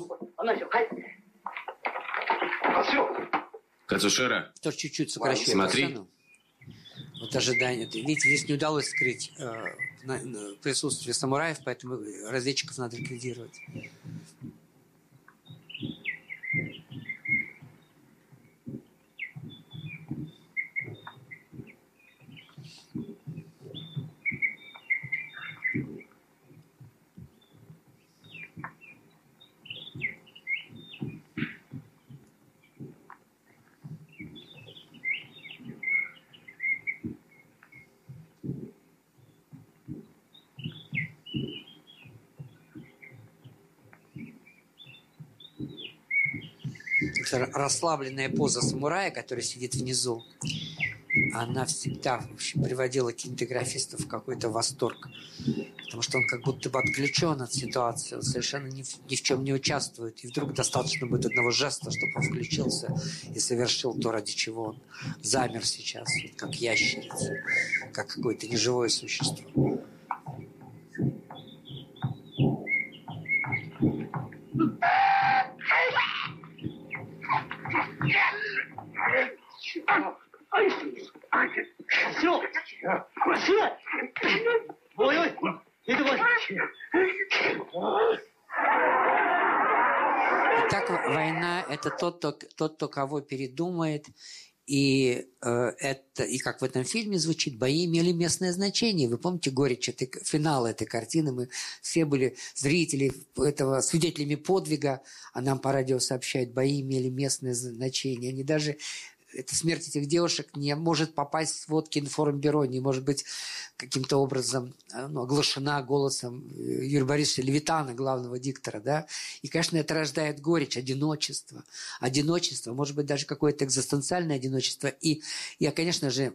Кацушера. Тоже чуть-чуть сокращу. Смотри. Вот ожидание. Видите, здесь не удалось скрыть э, присутствие самураев, поэтому разведчиков надо ликвидировать. Расслабленная поза самурая, который сидит внизу, она всегда в общем, приводила кинематографистов в какой-то восторг. Потому что он как будто бы отключен от ситуации, он совершенно ни в, ни в чем не участвует. И вдруг достаточно будет одного жеста, чтобы он включился и совершил то, ради чего он замер сейчас, как ящерица, как какое-то неживое существо. Итак, война – это тот, кто, тот, кто кого передумает. И, э, это, и как в этом фильме звучит, бои имели местное значение. Вы помните горечь этой, финала этой картины? Мы все были зрители этого, свидетелями подвига, а нам по радио сообщают, бои имели местное значение. Они даже эта смерть этих девушек не может попасть в сводки информбюро, не может быть каким-то образом э, ну, оглашена голосом э, Юрия Борисовича Левитана, главного диктора. Да? И, конечно, это рождает горечь, одиночество. Одиночество, может быть, даже какое-то экзистенциальное одиночество. И я, конечно же,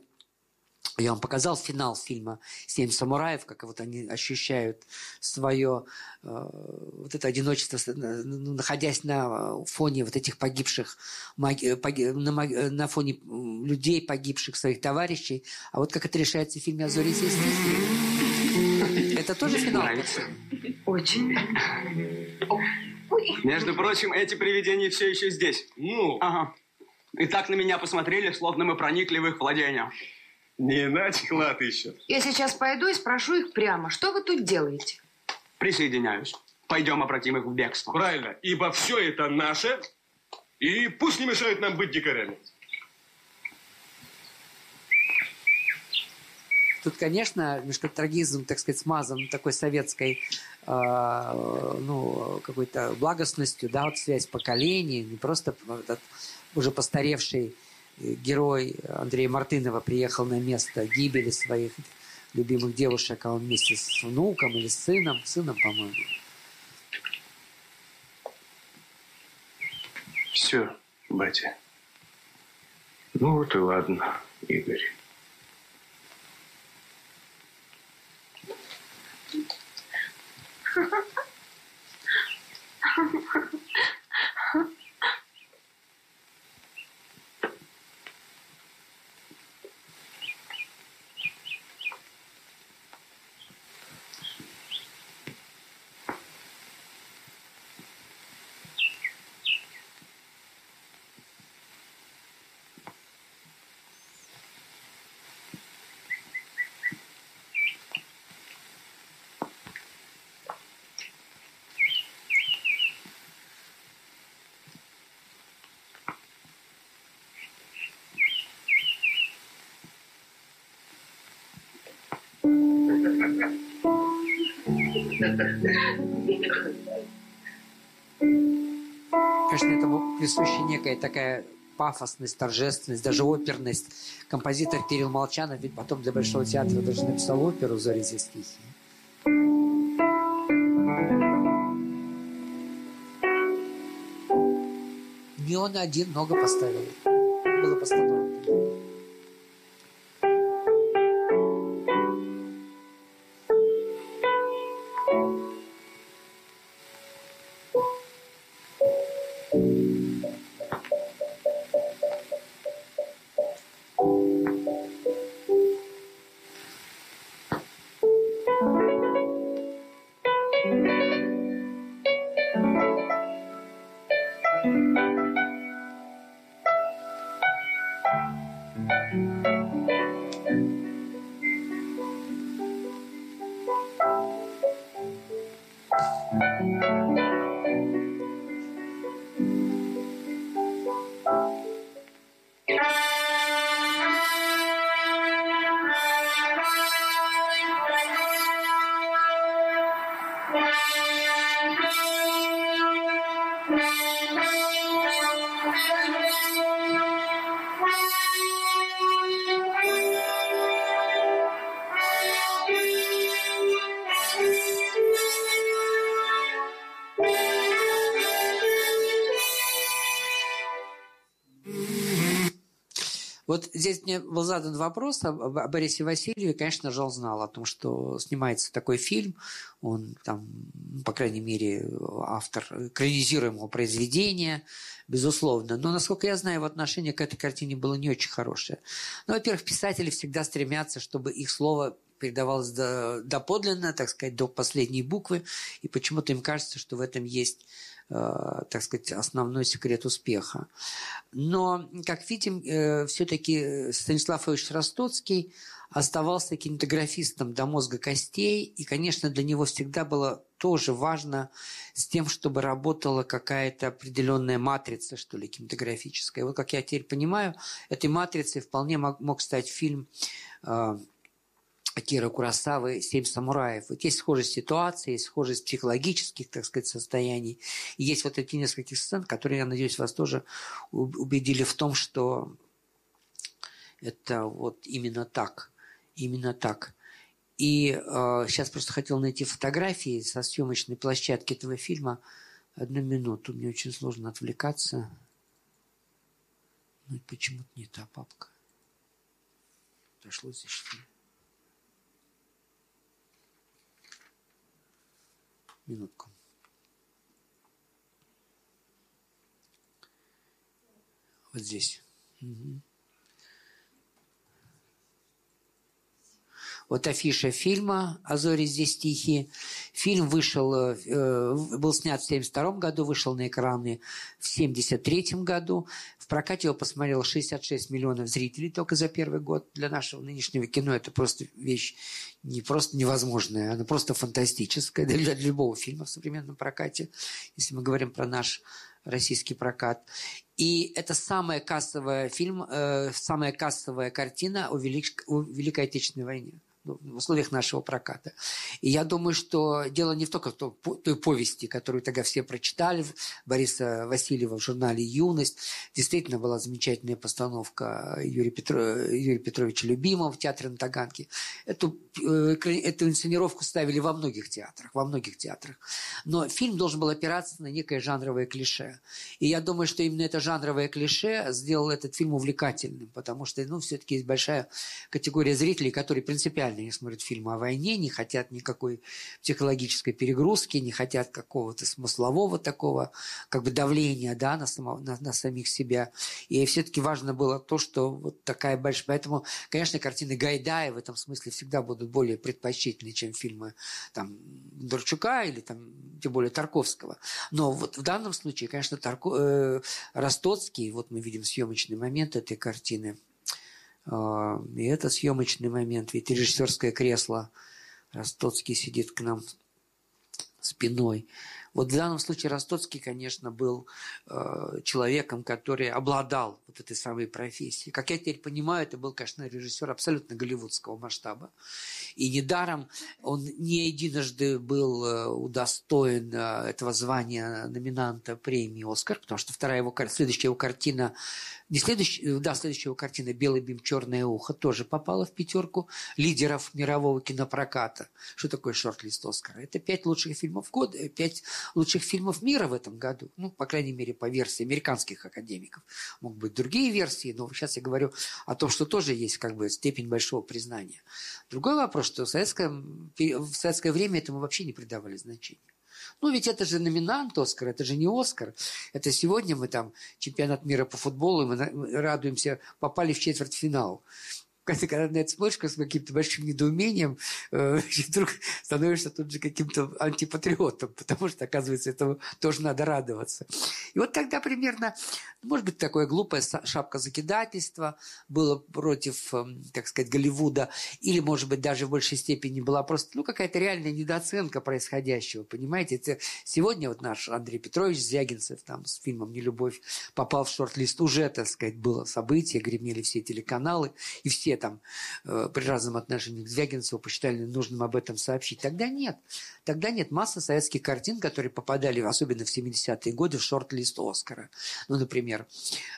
я вам показал финал фильма «Семь самураев», как вот они ощущают свое э, вот это одиночество, ну, находясь на фоне вот этих погибших, поги- на, мо- на фоне людей, погибших своих товарищей. А вот как это решается в фильме «А зори сей стихи». Это тоже финал? Очень. Между прочим, эти привидения все еще здесь. Ну? Ага. И так на меня посмотрели, словно мы проникли в их владения. Не иначе клад ищут. Я сейчас пойду и спрошу их прямо, что вы тут делаете? Присоединяюсь. Пойдем обратим их в бегство. Правильно, ибо все это наше, и пусть не мешают нам быть дикарями. Тут, конечно, немножко трагизм, так сказать, смазан такой советской э, ну, какой-то благостностью, да, вот связь поколений, не просто этот, уже постаревший герой Андрея Мартынова приехал на место гибели своих любимых девушек, а он вместе с внуком или с сыном, сыном, по-моему. Все, батя. Ну вот и ладно, Игорь. Конечно, этому присуща некая такая пафосность, торжественность, даже оперность. Композитор Кирилл Молчанов ведь потом для Большого театра даже написал оперу «Зори здесь тихие». Не он один, много поставил. Было постановлено. Вот здесь мне был задан вопрос о, о Борисе Васильеве. Конечно же, он знал о том, что снимается такой фильм. Он там, по крайней мере, автор экранизируемого произведения, безусловно. Но, насколько я знаю, его отношение к этой картине было не очень хорошее. Ну, во-первых, писатели всегда стремятся, чтобы их слово передавалось до, доподлинно, так сказать, до последней буквы. И почему-то им кажется, что в этом есть так сказать, основной секрет успеха. Но, как видим, э, все-таки Станислав Ильич Ростоцкий оставался кинематографистом до мозга костей, и, конечно, для него всегда было тоже важно с тем, чтобы работала какая-то определенная матрица, что ли, кинематографическая. Вот как я теперь понимаю, этой матрицей вполне мог, стать фильм э, Акира Курасавы «Семь самураев». Вот есть схожесть ситуации, есть схожесть психологических, так сказать, состояний. И есть вот эти несколько сцен, которые, я надеюсь, вас тоже убедили в том, что это вот именно так. Именно так. И э, сейчас просто хотел найти фотографии со съемочной площадки этого фильма. Одну минуту, мне очень сложно отвлекаться. Ну, почему-то не та папка. Пришлось здесь что ли? Минутку. Вот здесь. Угу. Вот афиша фильма «А здесь тихие». Фильм вышел, э, был снят в 1972 году, вышел на экраны в 1973 году. Прокате его посмотрело 66 миллионов зрителей только за первый год. Для нашего нынешнего кино это просто вещь не просто невозможная, она просто фантастическая для, для любого фильма в современном прокате, если мы говорим про наш российский прокат. И это самая кассовая фильм, э, самая кассовая картина о, Велик, о Великой Отечественной войне в условиях нашего проката. И я думаю, что дело не в только в той повести, которую тогда все прочитали, Бориса Васильева в журнале «Юность». Действительно была замечательная постановка Юрия, Петро... Юрия Петровича Любимого в театре на Таганке. Эту, э, эту инсценировку ставили во многих театрах, во многих театрах. Но фильм должен был опираться на некое жанровое клише. И я думаю, что именно это жанровое клише сделало этот фильм увлекательным, потому что, ну, все-таки есть большая категория зрителей, которые принципиально не смотрят фильмы о войне, не хотят никакой психологической перегрузки, не хотят какого-то смыслового такого, как бы давления, да, на, само, на, на самих себя. И все-таки важно было то, что вот такая большая... Поэтому, конечно, картины Гайдая в этом смысле всегда будут более предпочтительны, чем фильмы там Дорчука или там, тем более Тарковского. Но вот в данном случае, конечно, Тарко... э, Ростоцкий, вот мы видим съемочный момент этой картины, и это съемочный момент, ведь режиссерское кресло, Ростоцкий сидит к нам спиной. Вот в данном случае Ростоцкий, конечно, был э, человеком, который обладал вот этой самой профессией. Как я теперь понимаю, это был, конечно, режиссер абсолютно голливудского масштаба. И недаром он не единожды был э, удостоен э, этого звания номинанта премии «Оскар», потому что вторая его, следующая его картина не следующая, да, следующая его картина «Белый бим, черное ухо» тоже попала в пятерку лидеров мирового кинопроката. Что такое шорт-лист Оскара? Это пять лучших фильмов года, пять лучших фильмов мира в этом году. Ну, по крайней мере, по версии американских академиков. Могут быть другие версии, но сейчас я говорю о том, что тоже есть как бы степень большого признания. Другой вопрос, что в советское, в советское время этому вообще не придавали значения. Ну, ведь это же номинант Оскар, это же не Оскар. Это сегодня мы там чемпионат мира по футболу, и мы радуемся, попали в четвертьфинал это смотришь с каким-то большим недоумением, э, вдруг становишься тут же каким-то антипатриотом, потому что, оказывается, этому тоже надо радоваться. И вот тогда примерно, может быть, такое глупое шапка закидательства было против, эм, так сказать, Голливуда, или, может быть, даже в большей степени была просто, ну, какая-то реальная недооценка происходящего, понимаете? Это сегодня вот наш Андрей Петрович Звягинцев там с фильмом «Нелюбовь» попал в шорт-лист, уже, так сказать, было событие, гремели все телеканалы, и все там э, при разном отношении к Звягинцеву посчитали нужным об этом сообщить. Тогда нет. Тогда нет. Масса советских картин, которые попадали, особенно в 70-е годы, в шорт-лист Оскара. Ну, например,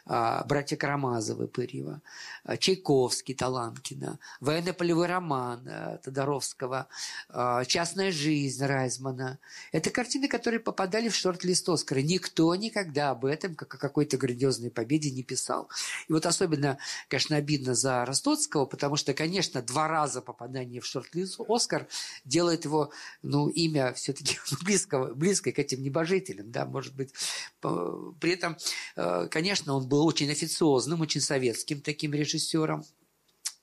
э, «Братья Карамазовы» Пырьева, э, Чайковский Таланкина, «Военно-полевой роман» э, Тодоровского, э, «Частная жизнь» Райзмана. Это картины, которые попадали в шорт-лист Оскара. Никто никогда об этом, как о какой-то грандиозной победе, не писал. И вот особенно, конечно, обидно за Ростоцкого, Высоцкого, потому что, конечно, два раза попадание в шорт-лист «Оскар» делает его, ну, имя все-таки близкого, близкое к этим небожителям, да, может быть. При этом, э, конечно, он был очень официозным, очень советским таким режиссером,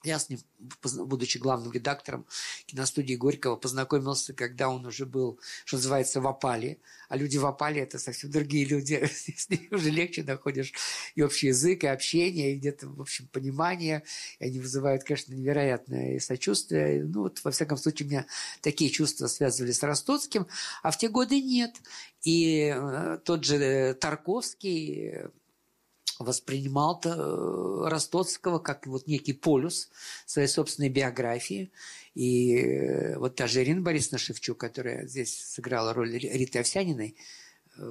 я с ним, будучи главным редактором киностудии Горького, познакомился, когда он уже был, что называется, в опале. А люди в опале – это совсем другие люди. С ними уже легче находишь и общий язык, и общение, и где-то, в общем, понимание. И они вызывают, конечно, невероятное сочувствие. Ну, вот, во всяком случае, у меня такие чувства связывали с Ростоцким, а в те годы нет. И э, тот же Тарковский воспринимал э, Ростоцкого как вот некий полюс своей собственной биографии. И э, вот та же Ирина Борисовна Шевчук, которая здесь сыграла роль Риты Овсяниной,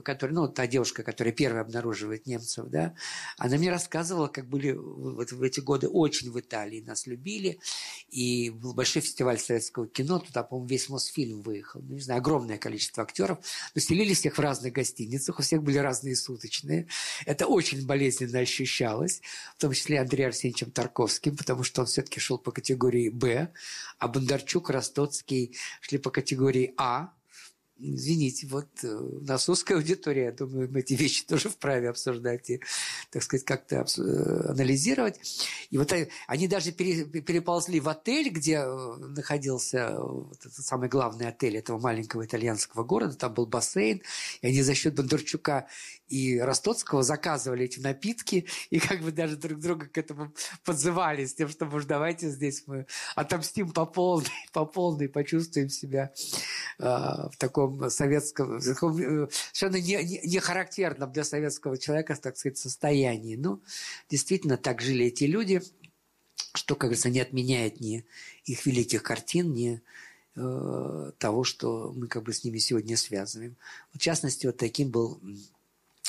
которая, ну, та девушка, которая первая обнаруживает немцев, да, она мне рассказывала, как были вот в эти годы очень в Италии, нас любили, и был большой фестиваль советского кино, туда, по-моему, весь Мосфильм выехал, ну, не знаю, огромное количество актеров, населили всех в разных гостиницах, у всех были разные суточные, это очень болезненно ощущалось, в том числе Андреем Арсеньевичем Тарковским, потому что он все-таки шел по категории «Б», а Бондарчук, Ростоцкий шли по категории «А», Извините, вот у э, нас узкая аудитория, я думаю, мы эти вещи тоже вправе обсуждать и, так сказать, как-то э, анализировать. И вот они даже переползли в отель, где э, находился вот этот самый главный отель этого маленького итальянского города, там был бассейн, и они за счет Бондарчука и Ростоцкого заказывали эти напитки, и как бы даже друг друга к этому подзывали, с тем, что, может, давайте здесь мы отомстим по полной, по полной, почувствуем себя э, в таком советском, в таком, э, совершенно не, не, не для советского человека, так сказать, состоянии. Ну, действительно, так жили эти люди – что, как говорится, не отменяет ни их великих картин, ни э, того, что мы как бы с ними сегодня связываем. В частности, вот таким был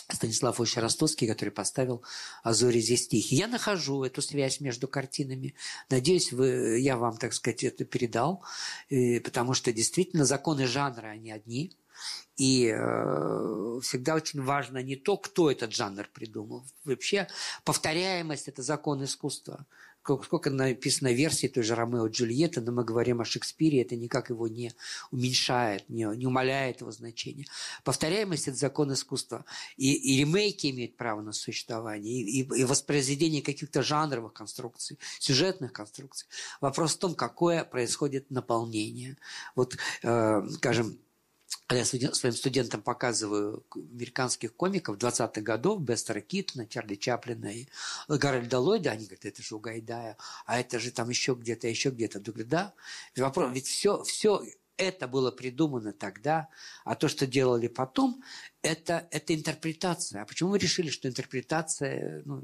Станислав Ильич Ростовский, который поставил «Азори здесь тихие». Я нахожу эту связь между картинами. Надеюсь, вы, я вам, так сказать, это передал, э, потому что действительно законы жанра, они одни. И э, всегда очень важно не то, кто этот жанр придумал. Вообще повторяемость – это закон искусства сколько написано версий той же Ромео и Джульетты, но мы говорим о Шекспире, это никак его не уменьшает, не, не умаляет его значение. Повторяемость – это закон искусства. И, и ремейки имеют право на существование, и, и, и воспроизведение каких-то жанровых конструкций, сюжетных конструкций. Вопрос в том, какое происходит наполнение. Вот, э, скажем, когда я своим студентам показываю американских комиков 20-х годов, Бестера Китна, Чарли Чаплина и Гарольда Ллойда, они говорят, это же у Гайдая, а это же там еще где-то, еще где-то. Я говорю, да. Вопрос, ведь все, все это было придумано тогда, а то, что делали потом, это, это интерпретация. А почему вы решили, что интерпретация ну,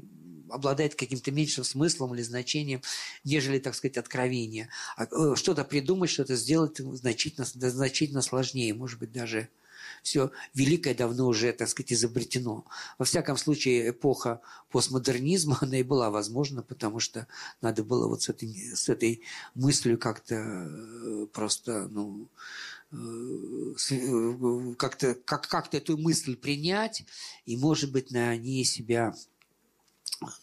обладает каким-то меньшим смыслом или значением, нежели, так сказать, откровение? А, э, что-то придумать, что-то сделать значительно, значительно сложнее, может быть, даже все великое давно уже, так сказать, изобретено. Во всяком случае, эпоха постмодернизма, она и была возможна, потому что надо было вот с этой, с этой мыслью как-то э, просто, ну, э, э, как-то как, как эту мысль принять и, может быть, на ней себя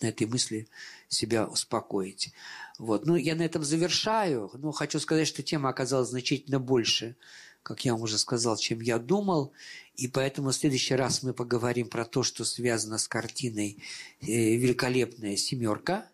на этой мысли себя успокоить. Вот. Ну, я на этом завершаю, но хочу сказать, что тема оказалась значительно больше, как я вам уже сказал, чем я думал. И поэтому в следующий раз мы поговорим про то, что связано с картиной э, «Великолепная семерка».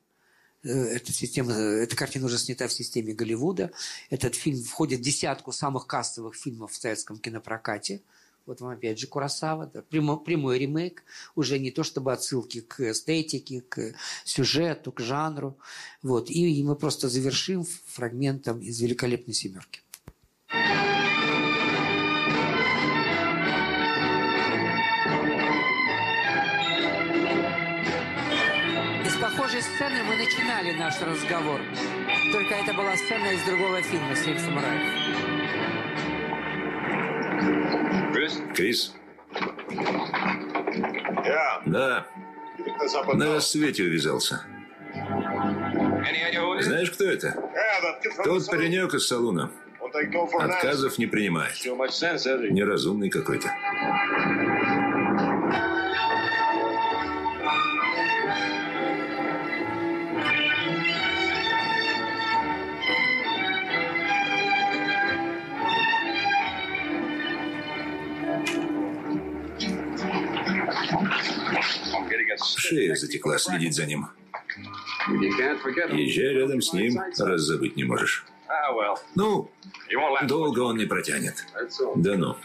Э, эта, система, эта картина уже снята в системе Голливуда. Этот фильм входит в десятку самых кассовых фильмов в советском кинопрокате. Вот вам опять же Курасава, да, прямой, прямой ремейк, уже не то чтобы отсылки к эстетике, к сюжету, к жанру. Вот. И мы просто завершим фрагментом из «Великолепной семерки». Сцены мы начинали наш разговор. Только это была сцена из другого фильма «Семь самураев». Крис? Да. На рассвете увязался. Знаешь, кто это? Тот паренек из салуна. Отказов не принимает. Неразумный какой-то. Шея затекла следить за ним. Езжай рядом с ним, раз забыть не можешь. Ну, долго он не протянет. Да ну.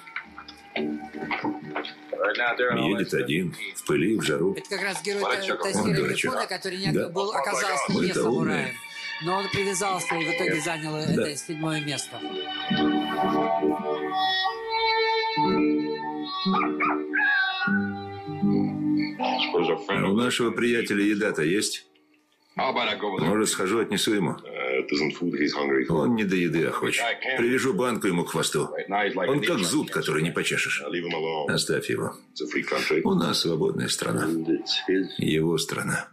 Едет один, в пыли, в жару. Это как раз герой Тазира Мифуна, который не да. был, оказался не самураем. Но он привязался и в итоге занял да. это седьмое место. У нашего приятеля еда-то есть? Может, схожу, отнесу ему? Он не до еды охочет. Привяжу банку ему к хвосту. Он как зуб, который не почешешь. Оставь его. У нас свободная страна. Его страна.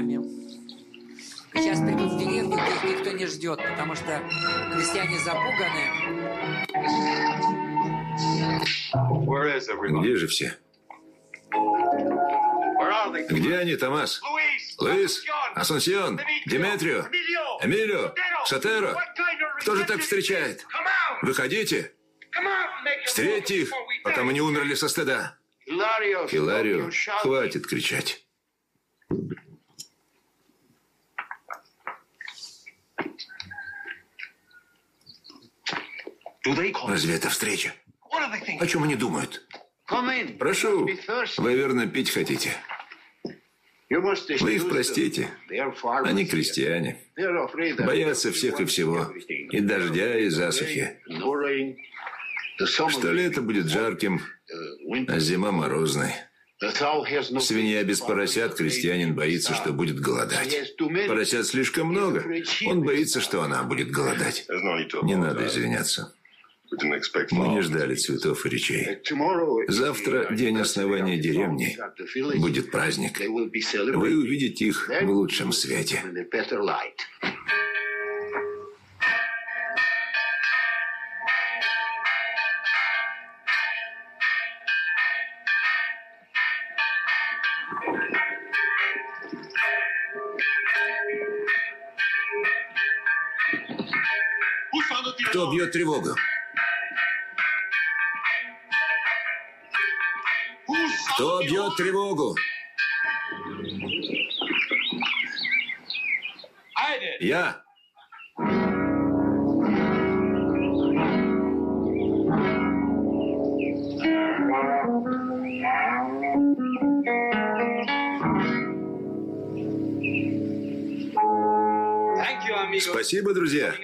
Руками. Сейчас придут в деревню, где их никто не ждет, потому что крестьяне запуганы. Где же все? Где они, Томас? Луис? Асунсион? Деметрио? Эмилио? Сатеро? Кто же так встречает? Выходите! Встретьте их, пока мы не умерли со стыда. Хиларио, хватит кричать. Разве это встреча? О чем они думают? Прошу, вы верно пить хотите? Вы их простите. Они крестьяне. Боятся всех и всего. И дождя, и засухи. Что лето будет жарким, а зима морозной. Свинья без поросят, крестьянин боится, что будет голодать. Поросят слишком много, он боится, что она будет голодать. Не надо извиняться. Мы не ждали цветов и речей. Завтра день основания деревни. Будет праздник. Вы увидите их в лучшем свете. Кто бьет тревогу? Кто бьет тревогу? Я. Спасибо, друзья,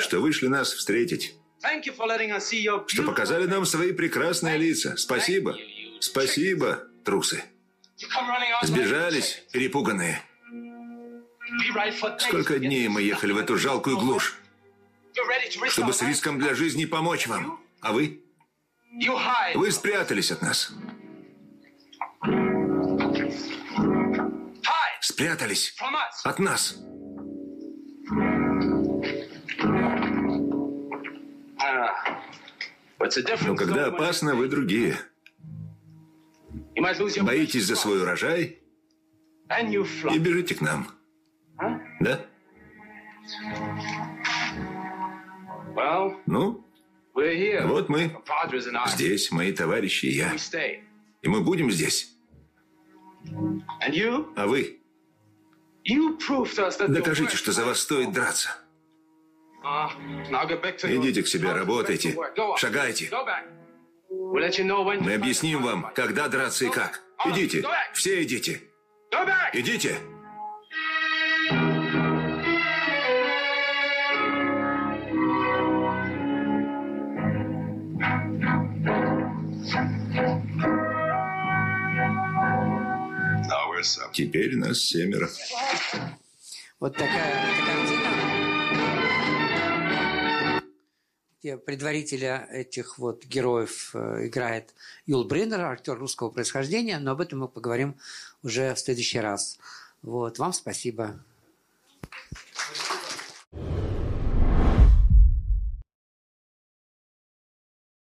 что вышли нас встретить. Что показали нам свои прекрасные лица. Спасибо. Спасибо, трусы. Сбежались, перепуганные. Сколько дней мы ехали в эту жалкую глушь, чтобы с риском для жизни помочь вам. А вы? Вы спрятались от нас. Спрятались от нас. Но когда опасно, вы другие. Боитесь за свой урожай и бежите к нам. Да? Ну, вот мы здесь, мои товарищи и я. И мы будем здесь. А вы? Докажите, что за вас стоит драться. Идите к себе, работайте, шагайте. Мы объясним вам, когда драться и как. Идите, все идите. Идите. Теперь нас семеро. Вот такая, такая где предварителя этих вот героев э, играет Юл Бриннер, актер русского происхождения, но об этом мы поговорим уже в следующий раз. Вот. Вам спасибо.